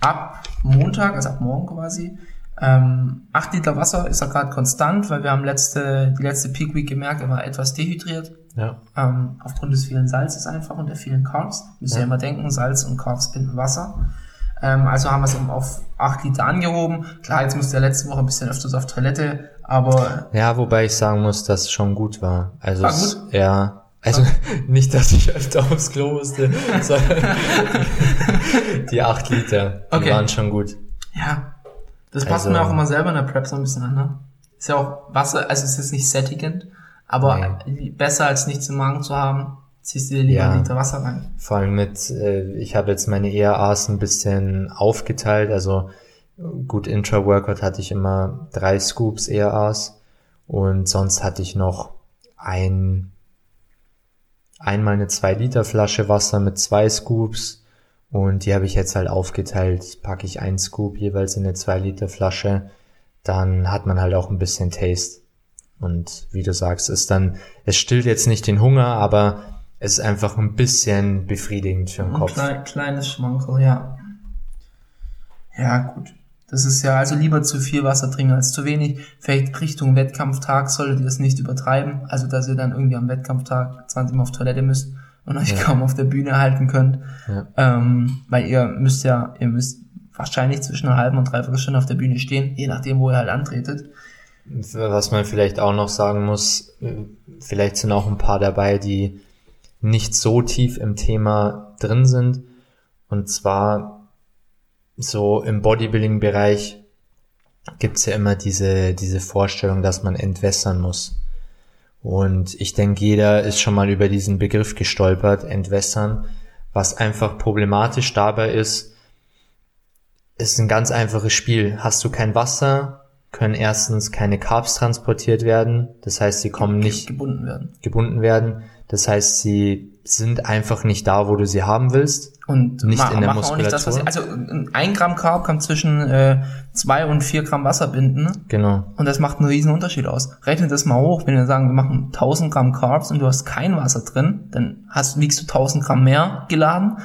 ab Montag, also ab morgen quasi, ähm, 8 Liter Wasser ist er gerade konstant, weil wir haben letzte, die letzte Peak Week gemerkt, er war etwas dehydriert, ja. ähm, aufgrund des vielen Salzes einfach und der vielen Carbs. Müsst ihr Ja. immer denken, Salz und Carbs binden Wasser. Ähm, also haben wir es eben auf 8 Liter angehoben. Klar, jetzt musste er letzte Woche ein bisschen öfters auf Toilette, aber Ja, wobei ich sagen muss, dass es schon gut war. Also War gut? ja, also nicht, dass ich öfter aufs Klo musste, sondern die acht Liter, die Okay. waren schon gut. ja, das passt Also- mir auch immer selber in der Prep so ein bisschen an. Ne? Ist ja auch Wasser, also es ist nicht sättigend, aber besser als nichts im Magen zu haben, ziehst du dir lieber Ja. einen Liter Wasser rein. Vor allem mit, äh, ich habe jetzt meine ERAs ein bisschen aufgeteilt, also gut, Intra-Workout hatte ich immer drei Scoops ERAs und sonst hatte ich noch ein, einmal eine 2 Liter Flasche Wasser mit zwei Scoops und die habe ich jetzt halt aufgeteilt, packe ich ein Scoop jeweils in eine 2 Liter Flasche, dann hat man halt auch ein bisschen Taste. Und wie du sagst, ist dann, es stillt jetzt nicht den Hunger, aber es ist einfach ein bisschen befriedigend für den Ein Kopf. klein, kleines Schmankerl, ja. Ja, gut. Das ist ja also lieber zu viel Wasser trinken als zu wenig. Vielleicht Richtung Wettkampftag solltet ihr das nicht übertreiben. Also, dass ihr dann irgendwie am Wettkampftag 20 Mal auf Toilette müsst und euch ja. kaum auf der Bühne halten könnt. Ja. Ähm, weil ihr müsst ja, ihr müsst wahrscheinlich zwischen einer halben und dreiviertel Stunde auf der Bühne stehen, je nachdem, wo ihr halt antretet. Was man vielleicht auch noch sagen muss, vielleicht sind auch ein paar dabei, die nicht so tief im Thema drin sind. Und zwar so im Bodybuilding-Bereich gibt's ja immer diese, diese Vorstellung, dass man entwässern muss. Und ich denke, jeder ist schon mal über diesen Begriff gestolpert, entwässern. Was einfach problematisch dabei ist, ist ein ganz einfaches Spiel. Hast du kein Wasser, können erstens keine Carbs transportiert werden. Das heißt, sie kommen nicht gebunden werden. Gebunden werden. Das heißt, sie sind einfach nicht da, wo du sie haben willst. Und nicht in der Muskulatur. Das, sie, also ein Gramm Carb kann zwischen äh, zwei und vier Gramm Wasser binden. Genau. Und das macht einen riesen Unterschied aus. Rechne das mal hoch. Wenn wir sagen, wir machen 1000 Gramm Carbs und du hast kein Wasser drin, dann hast, wiegst du 1000 Gramm mehr geladen.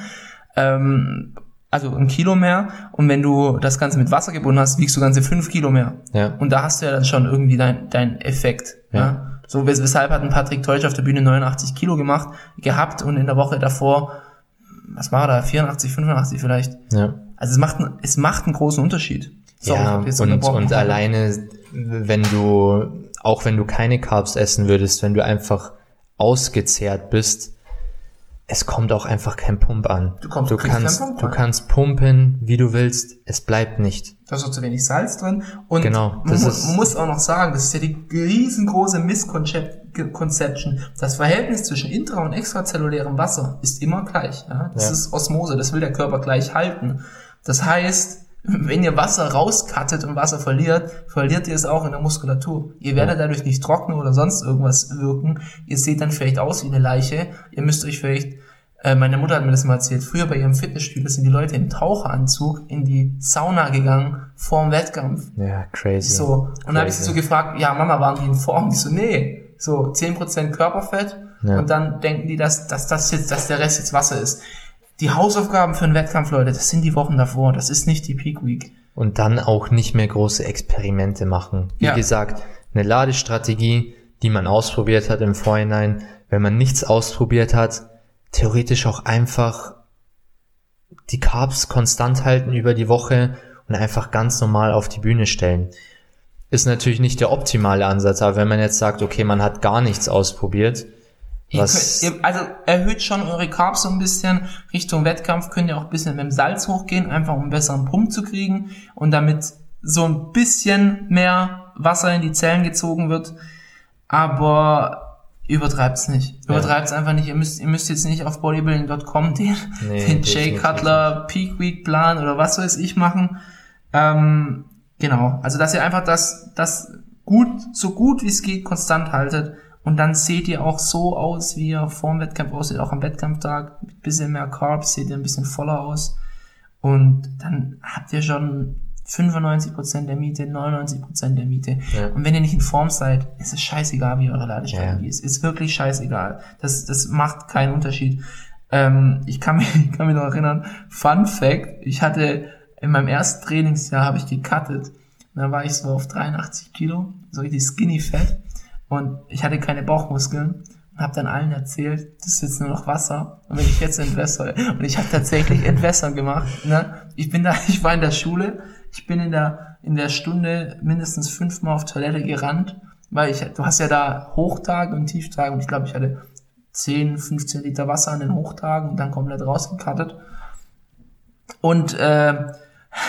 Ähm, also ein Kilo mehr. Und wenn du das Ganze mit Wasser gebunden hast, wiegst du ganze fünf Kilo mehr. Ja. Und da hast du ja dann schon irgendwie dein, dein Effekt. Ja. ja? So weshalb hat ein Patrick Teutsch auf der Bühne 89 Kilo gemacht, gehabt und in der Woche davor, was war da, 84, 85 vielleicht. Ja. Also es macht, es macht einen großen Unterschied. So, ja, und, und alleine, wenn du, auch wenn du keine Carbs essen würdest, wenn du einfach ausgezehrt bist, es kommt auch einfach kein Pump an. Du, kommst, du kannst, du kannst pumpen, wie du willst, es bleibt nicht. Da ist auch zu wenig Salz drin. Und genau, man, man, muss auch noch sagen, das ist ja die riesengroße Misconception. Das Verhältnis zwischen intra- und extrazellulärem Wasser ist immer gleich. Ja? Das ja. ist Osmose, das will der Körper gleich halten. Das heißt, wenn ihr Wasser rauskattet und Wasser verliert, verliert ihr es auch in der Muskulatur. Ihr werdet dadurch nicht trocknen oder sonst irgendwas wirken. Ihr seht dann vielleicht aus wie eine Leiche. Ihr müsst euch vielleicht, äh, meine Mutter hat mir das mal erzählt, früher bei ihrem Fitnessstudio sind die Leute im Taucheranzug in die Sauna gegangen vorm Wettkampf. Ja, crazy. So. Und da habe ich sie so gefragt, ja, Mama, waren die in Form? Die so, nee. So, 10% Körperfett. Ja. Und dann denken die, dass, dass das jetzt, dass der Rest jetzt Wasser ist die Hausaufgaben für einen Wettkampf, Leute, das sind die Wochen davor, das ist nicht die Peak Week. Und dann auch nicht mehr große Experimente machen. Wie ja. gesagt, eine Ladestrategie, die man ausprobiert hat im Vorhinein. Wenn man nichts ausprobiert hat, theoretisch auch einfach die Carbs konstant halten über die Woche und einfach ganz normal auf die Bühne stellen. Ist natürlich nicht der optimale Ansatz, aber wenn man jetzt sagt, okay, man hat gar nichts ausprobiert, was? Könnt, also erhöht schon eure Carbs so ein bisschen. Richtung Wettkampf könnt ihr auch ein bisschen mit dem Salz hochgehen, einfach um einen besseren Pump zu kriegen und damit so ein bisschen mehr Wasser in die Zellen gezogen wird. Aber übertreibt's nicht. Übertreibt's ja. einfach nicht. Ihr müsst, ihr müsst jetzt nicht auf bodybuilding.com den, nee, den Jay Cutler Peak Week Plan oder was weiß ich machen. Ähm, genau. Also, dass ihr einfach das, das gut, so gut wie es geht, konstant haltet und dann seht ihr auch so aus, wie ihr vor dem Wettkampf aussieht, auch am Wettkampftag. Mit bisschen mehr Carbs seht ihr ein bisschen voller aus. Und dann habt ihr schon 95% der Miete, 99% der Miete. Ja. Und wenn ihr nicht in Form seid, ist es scheißegal, wie eure Ladestrategie ja. ist. Ist wirklich scheißegal. Das, das macht keinen Unterschied. Ähm, ich, kann mich, ich kann mich noch erinnern, Fun Fact, ich hatte in meinem ersten Trainingsjahr habe ich gecuttet. Da war ich so auf 83 Kilo, so richtig skinny fett. Und ich hatte keine Bauchmuskeln und habe dann allen erzählt, das ist jetzt nur noch Wasser und wenn ich jetzt entwässere. Und ich habe tatsächlich Entwässern gemacht. Ne? Ich bin da, ich war in der Schule, ich bin in der, in der Stunde mindestens fünfmal auf Toilette gerannt, weil ich, du hast ja da Hochtage und Tieftage und ich glaube, ich hatte 10, 15 Liter Wasser an den Hochtagen und dann komplett rausgekattet. Und äh,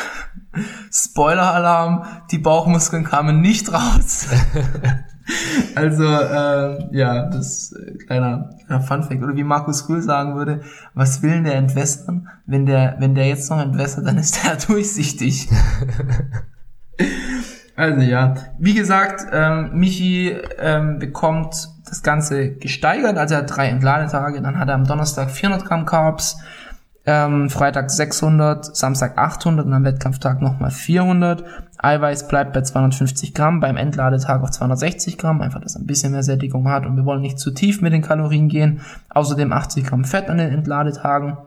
Spoiler-Alarm, die Bauchmuskeln kamen nicht raus. Also, äh, ja, das äh, kleiner, kleiner Funfact. Oder wie Markus Rühl sagen würde, was will denn der entwässern? Wenn der, wenn der jetzt noch entwässert, dann ist der durchsichtig. also ja, wie gesagt, ähm, Michi ähm, bekommt das Ganze gesteigert. Also er hat drei Entladetage, dann hat er am Donnerstag 400 Gramm Carbs, ähm, Freitag 600, Samstag 800 und am Wettkampftag nochmal 400. Eiweiß bleibt bei 250 Gramm, beim Entladetag auf 260 Gramm, einfach, dass er ein bisschen mehr Sättigung hat und wir wollen nicht zu tief mit den Kalorien gehen. Außerdem 80 Gramm Fett an den Entladetagen.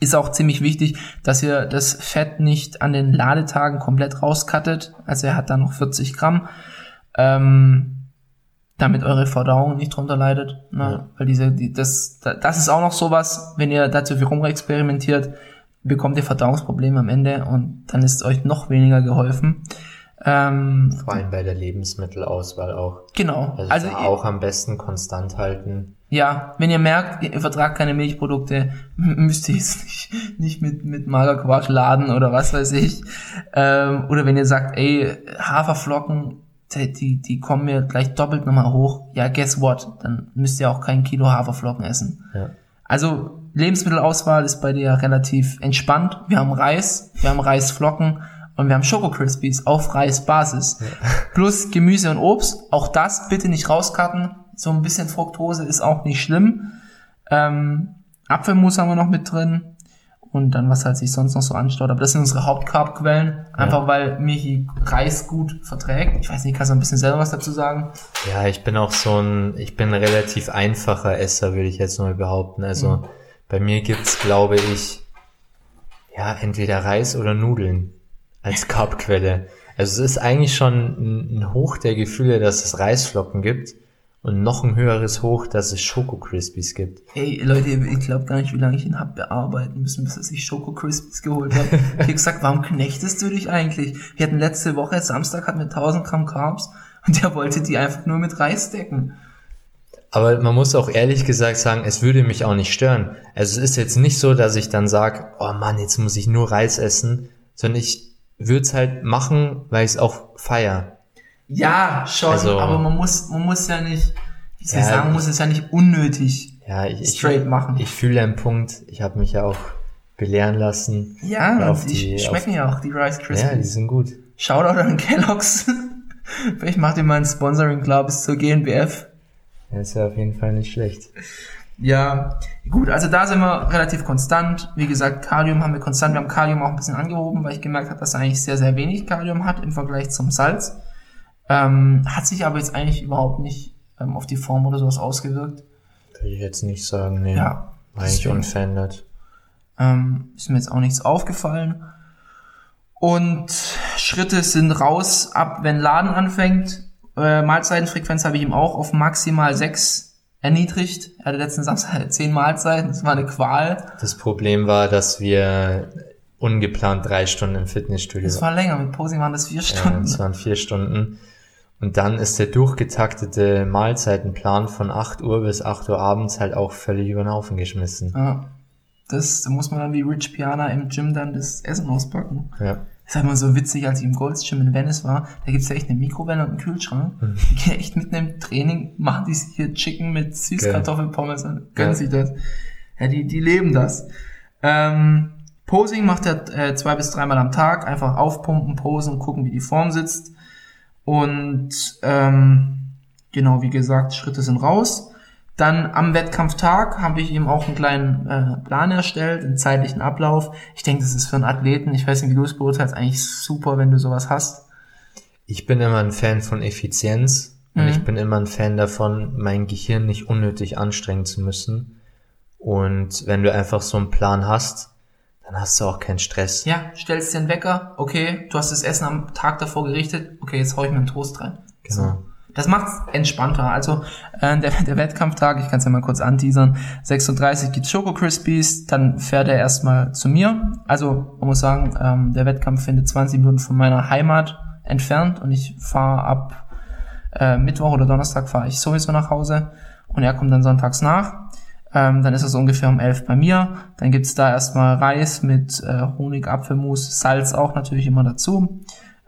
Ist auch ziemlich wichtig, dass ihr das Fett nicht an den Ladetagen komplett rauskattet. Also er hat da noch 40 Gramm. Ähm, damit eure Verdauung nicht drunter leidet. Ne? Ja. Weil diese, die, das, das ist auch noch sowas, wenn ihr dazu viel rumexperimentiert, bekommt ihr Verdauungsprobleme am Ende und dann ist euch noch weniger geholfen. Ähm, Vor allem bei der Lebensmittelauswahl auch. Genau. Also, also auch am besten konstant halten. Ja, wenn ihr merkt, ihr vertragt keine Milchprodukte, müsst ihr es nicht, nicht mit, mit Magerquark laden oder was weiß ich. Ähm, oder wenn ihr sagt, ey, Haferflocken, die, die kommen mir gleich doppelt nochmal hoch. Ja, guess what? Dann müsst ihr auch kein Kilo Haferflocken essen. Ja. Also Lebensmittelauswahl ist bei dir relativ entspannt. Wir haben Reis, wir haben Reisflocken und wir haben Schoko Crispies auf Reisbasis. Ja. Plus Gemüse und Obst. Auch das bitte nicht rauskarten. So ein bisschen Fructose ist auch nicht schlimm. Ähm, Apfelmus haben wir noch mit drin und dann was halt sich sonst noch so anstaut. Aber das sind unsere Hauptcarbquellen, einfach ja. weil Michi Reis gut verträgt. Ich weiß nicht, kannst du ein bisschen selber was dazu sagen? Ja, ich bin auch so ein, ich bin ein relativ einfacher Esser, würde ich jetzt mal behaupten. Also mhm. Bei mir gibt's, glaube ich, ja, entweder Reis oder Nudeln als Carbquelle. Also es ist eigentlich schon ein, Hoch der Gefühle, dass es Reisflocken gibt und noch ein höheres Hoch, dass es Schoko Crispies gibt. Ey, Leute, ich glaube gar nicht, wie lange ich ihn hab bearbeiten müssen, bis ich Schoko Crispies geholt habe. ich habe gesagt, warum knechtest du dich eigentlich? Wir hatten letzte Woche, Samstag hatten wir 1000 Gramm Carbs und der wollte die einfach nur mit Reis decken. Aber man muss auch ehrlich gesagt sagen, es würde mich auch nicht stören. Also es ist jetzt nicht so, dass ich dann sage, oh Mann, jetzt muss ich nur Reis essen, sondern ich würde es halt machen, weil ich es auch feier. Ja, schon, also, aber man muss, man muss ja nicht, wie soll ja, ich sagen, man muss es ja nicht unnötig ja, ich, straight machen. Ich, ich fühle einen Punkt, ich habe mich ja auch belehren lassen. Ja, die, die schmecken auf, ja auch, die Rice Krispies. Ja, die sind gut. Shoutout an Kellogg's. Vielleicht macht ihr mal ein Sponsoring klar bis zur GNBF. Ja, ist ja auf jeden Fall nicht schlecht. Ja, gut, also da sind wir relativ konstant. Wie gesagt, Kalium haben wir konstant. Wir haben Kalium auch ein bisschen angehoben, weil ich gemerkt habe, dass er eigentlich sehr, sehr wenig Kalium hat im Vergleich zum Salz. Ähm, hat sich aber jetzt eigentlich überhaupt nicht ähm, auf die Form oder sowas ausgewirkt. Würde ich jetzt nicht sagen, nee. Ja. Eigentlich unverändert. Ähm, ist mir jetzt auch nichts aufgefallen. Und Schritte sind raus, ab wenn Laden anfängt. Äh, Mahlzeitenfrequenz habe ich ihm auch auf maximal sechs erniedrigt. Er hatte letzten Samstag zehn Mahlzeiten, das war eine Qual. Das Problem war, dass wir ungeplant drei Stunden im Fitnessstudio. Das war länger, mit Posing waren das vier Stunden. Ja, das waren vier Stunden. Und dann ist der durchgetaktete Mahlzeitenplan von 8 Uhr bis 8 Uhr abends halt auch völlig über den Haufen geschmissen. Ja. Das, da muss man dann wie Rich Piana im Gym dann das Essen auspacken. Ja. Das ist halt mal so witzig, als ich im Gold's Gym in Venice war, da gibt's ja echt eine Mikrowelle und einen Kühlschrank. Mhm. Die gehen echt mitten im Training, machen die hier Chicken mit Süßkartoffelpommes und gönnen ja. sich das. Ja, die, die leben das. Ähm, Posing macht er äh, zwei bis dreimal am Tag, einfach aufpumpen, posen, gucken, wie die Form sitzt. Und ähm, genau, wie gesagt, Schritte sind raus. Dann am Wettkampftag habe ich ihm auch einen kleinen äh, Plan erstellt, einen zeitlichen Ablauf. Ich denke, das ist für einen Athleten, ich weiß nicht, wie du es beurteilst, eigentlich super, wenn du sowas hast. Ich bin immer ein Fan von Effizienz und mhm. ich bin immer ein Fan davon, mein Gehirn nicht unnötig anstrengen zu müssen. Und wenn du einfach so einen Plan hast, dann hast du auch keinen Stress. Ja, stellst dir einen Wecker, okay, du hast das Essen am Tag davor gerichtet, okay, jetzt hau ich mir einen Toast rein. Genau. So. Das macht's entspannter. Also äh, der, der Wettkampftag, ich kann es ja mal kurz anteasern, 6.30 gibt's Schoko Crispies, dann fährt er erstmal zu mir. Also man muss sagen, ähm, der Wettkampf findet 20 Minuten von meiner Heimat entfernt und ich fahre ab äh, Mittwoch oder Donnerstag fahre ich sowieso nach Hause und er kommt dann sonntags nach. Ähm, dann ist es ungefähr um 11 bei mir. Dann gibt's da erstmal Reis mit äh, Honig, Apfelmus, Salz auch natürlich immer dazu.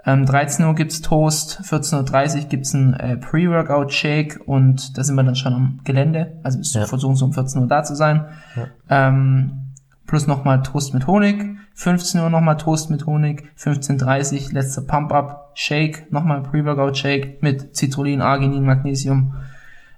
Ähm, 13 Uhr gibt's Toast, 14.30 Uhr gibt's ein äh, Pre-Workout-Shake und da sind wir dann schon am Gelände. Also wir ja. versuchen so um 14 Uhr da zu sein. Ja. Ähm, plus nochmal Toast mit Honig. 15 Uhr nochmal Toast mit Honig. 15.30 Uhr letzter Pump-Up, Shake, nochmal Pre-Workout-Shake mit Citrullin, Arginin, Magnesium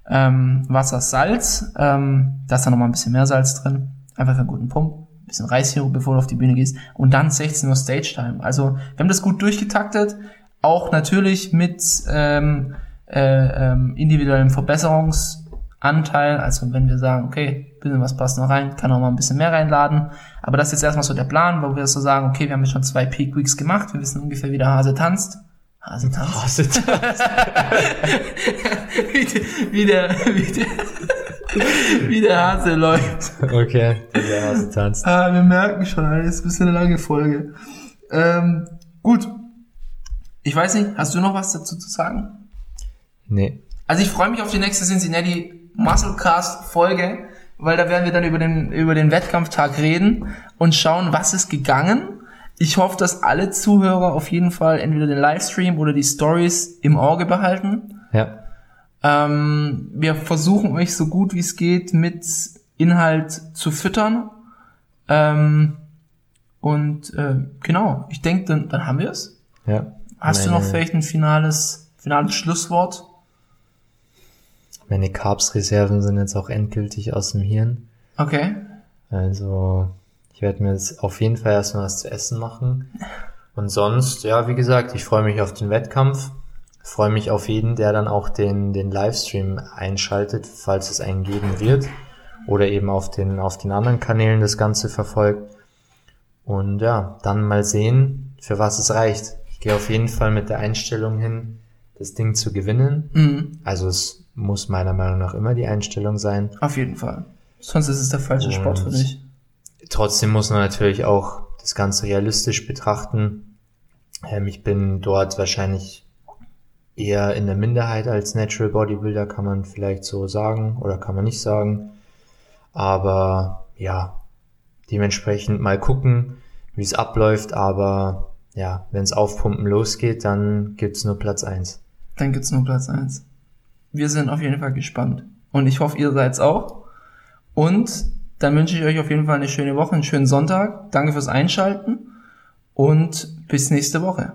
ähm, Wasser, Salz. Ähm, da ist dann nochmal ein bisschen mehr Salz drin. Einfach für einen guten Pump. Ein bisschen Reissirup, bevor du auf die Bühne gehst. Und dann 16 Uhr Stage Time. Also wir haben das gut durchgetaktet. Auch natürlich mit ähm, äh, ähm, individuellem Verbesserungsanteil. Also wenn wir sagen, okay, bisschen was passt noch rein, kann auch mal ein bisschen mehr reinladen. Aber das ist jetzt erstmal so der Plan, wo wir so sagen, okay, wir haben jetzt schon zwei Peak Weeks gemacht, wir wissen ungefähr, wie der Hase tanzt. Hase tanzt. Hase tanzt. wie, der, wie, der, wie, der, wie der Hase läuft. Okay, der Hase tanzt. Ah, wir merken schon, das ist ein bisschen eine lange Folge. Ähm, gut. Ich weiß nicht, hast du noch was dazu zu sagen? Nee. Also ich freue mich auf die nächste Cincinnati Musclecast Folge, weil da werden wir dann über den, über den Wettkampftag reden und schauen, was ist gegangen. Ich hoffe, dass alle Zuhörer auf jeden Fall entweder den Livestream oder die Stories im Auge behalten. Ja. Ähm, wir versuchen euch so gut wie es geht mit Inhalt zu füttern. Ähm, und äh, genau, ich denke, dann, dann haben wir es. Ja. Hast du noch vielleicht ein finales, finales Schlusswort? Meine Carbs-Reserven sind jetzt auch endgültig aus dem Hirn. Okay. Also, ich werde mir jetzt auf jeden Fall erstmal was zu essen machen. Und sonst, ja, wie gesagt, ich freue mich auf den Wettkampf. Freue mich auf jeden, der dann auch den, den Livestream einschaltet, falls es einen geben wird. Oder eben auf den, auf den anderen Kanälen das Ganze verfolgt. Und ja, dann mal sehen, für was es reicht. Ich gehe auf jeden Fall mit der Einstellung hin, das Ding zu gewinnen. Mhm. Also es muss meiner Meinung nach immer die Einstellung sein. Auf jeden Fall. Sonst ist es der falsche Sport für Und- dich. Trotzdem muss man natürlich auch das Ganze realistisch betrachten. Ähm, ich bin dort wahrscheinlich eher in der Minderheit als Natural Bodybuilder, kann man vielleicht so sagen oder kann man nicht sagen. Aber ja, dementsprechend mal gucken, wie es abläuft. Aber ja, wenn es aufpumpen losgeht, dann gibt's nur Platz eins. Dann gibt's nur Platz eins. Wir sind auf jeden Fall gespannt. Und ich hoffe, ihr seid's auch. Und dann wünsche ich euch auf jeden Fall eine schöne Woche, einen schönen Sonntag. Danke fürs Einschalten und bis nächste Woche.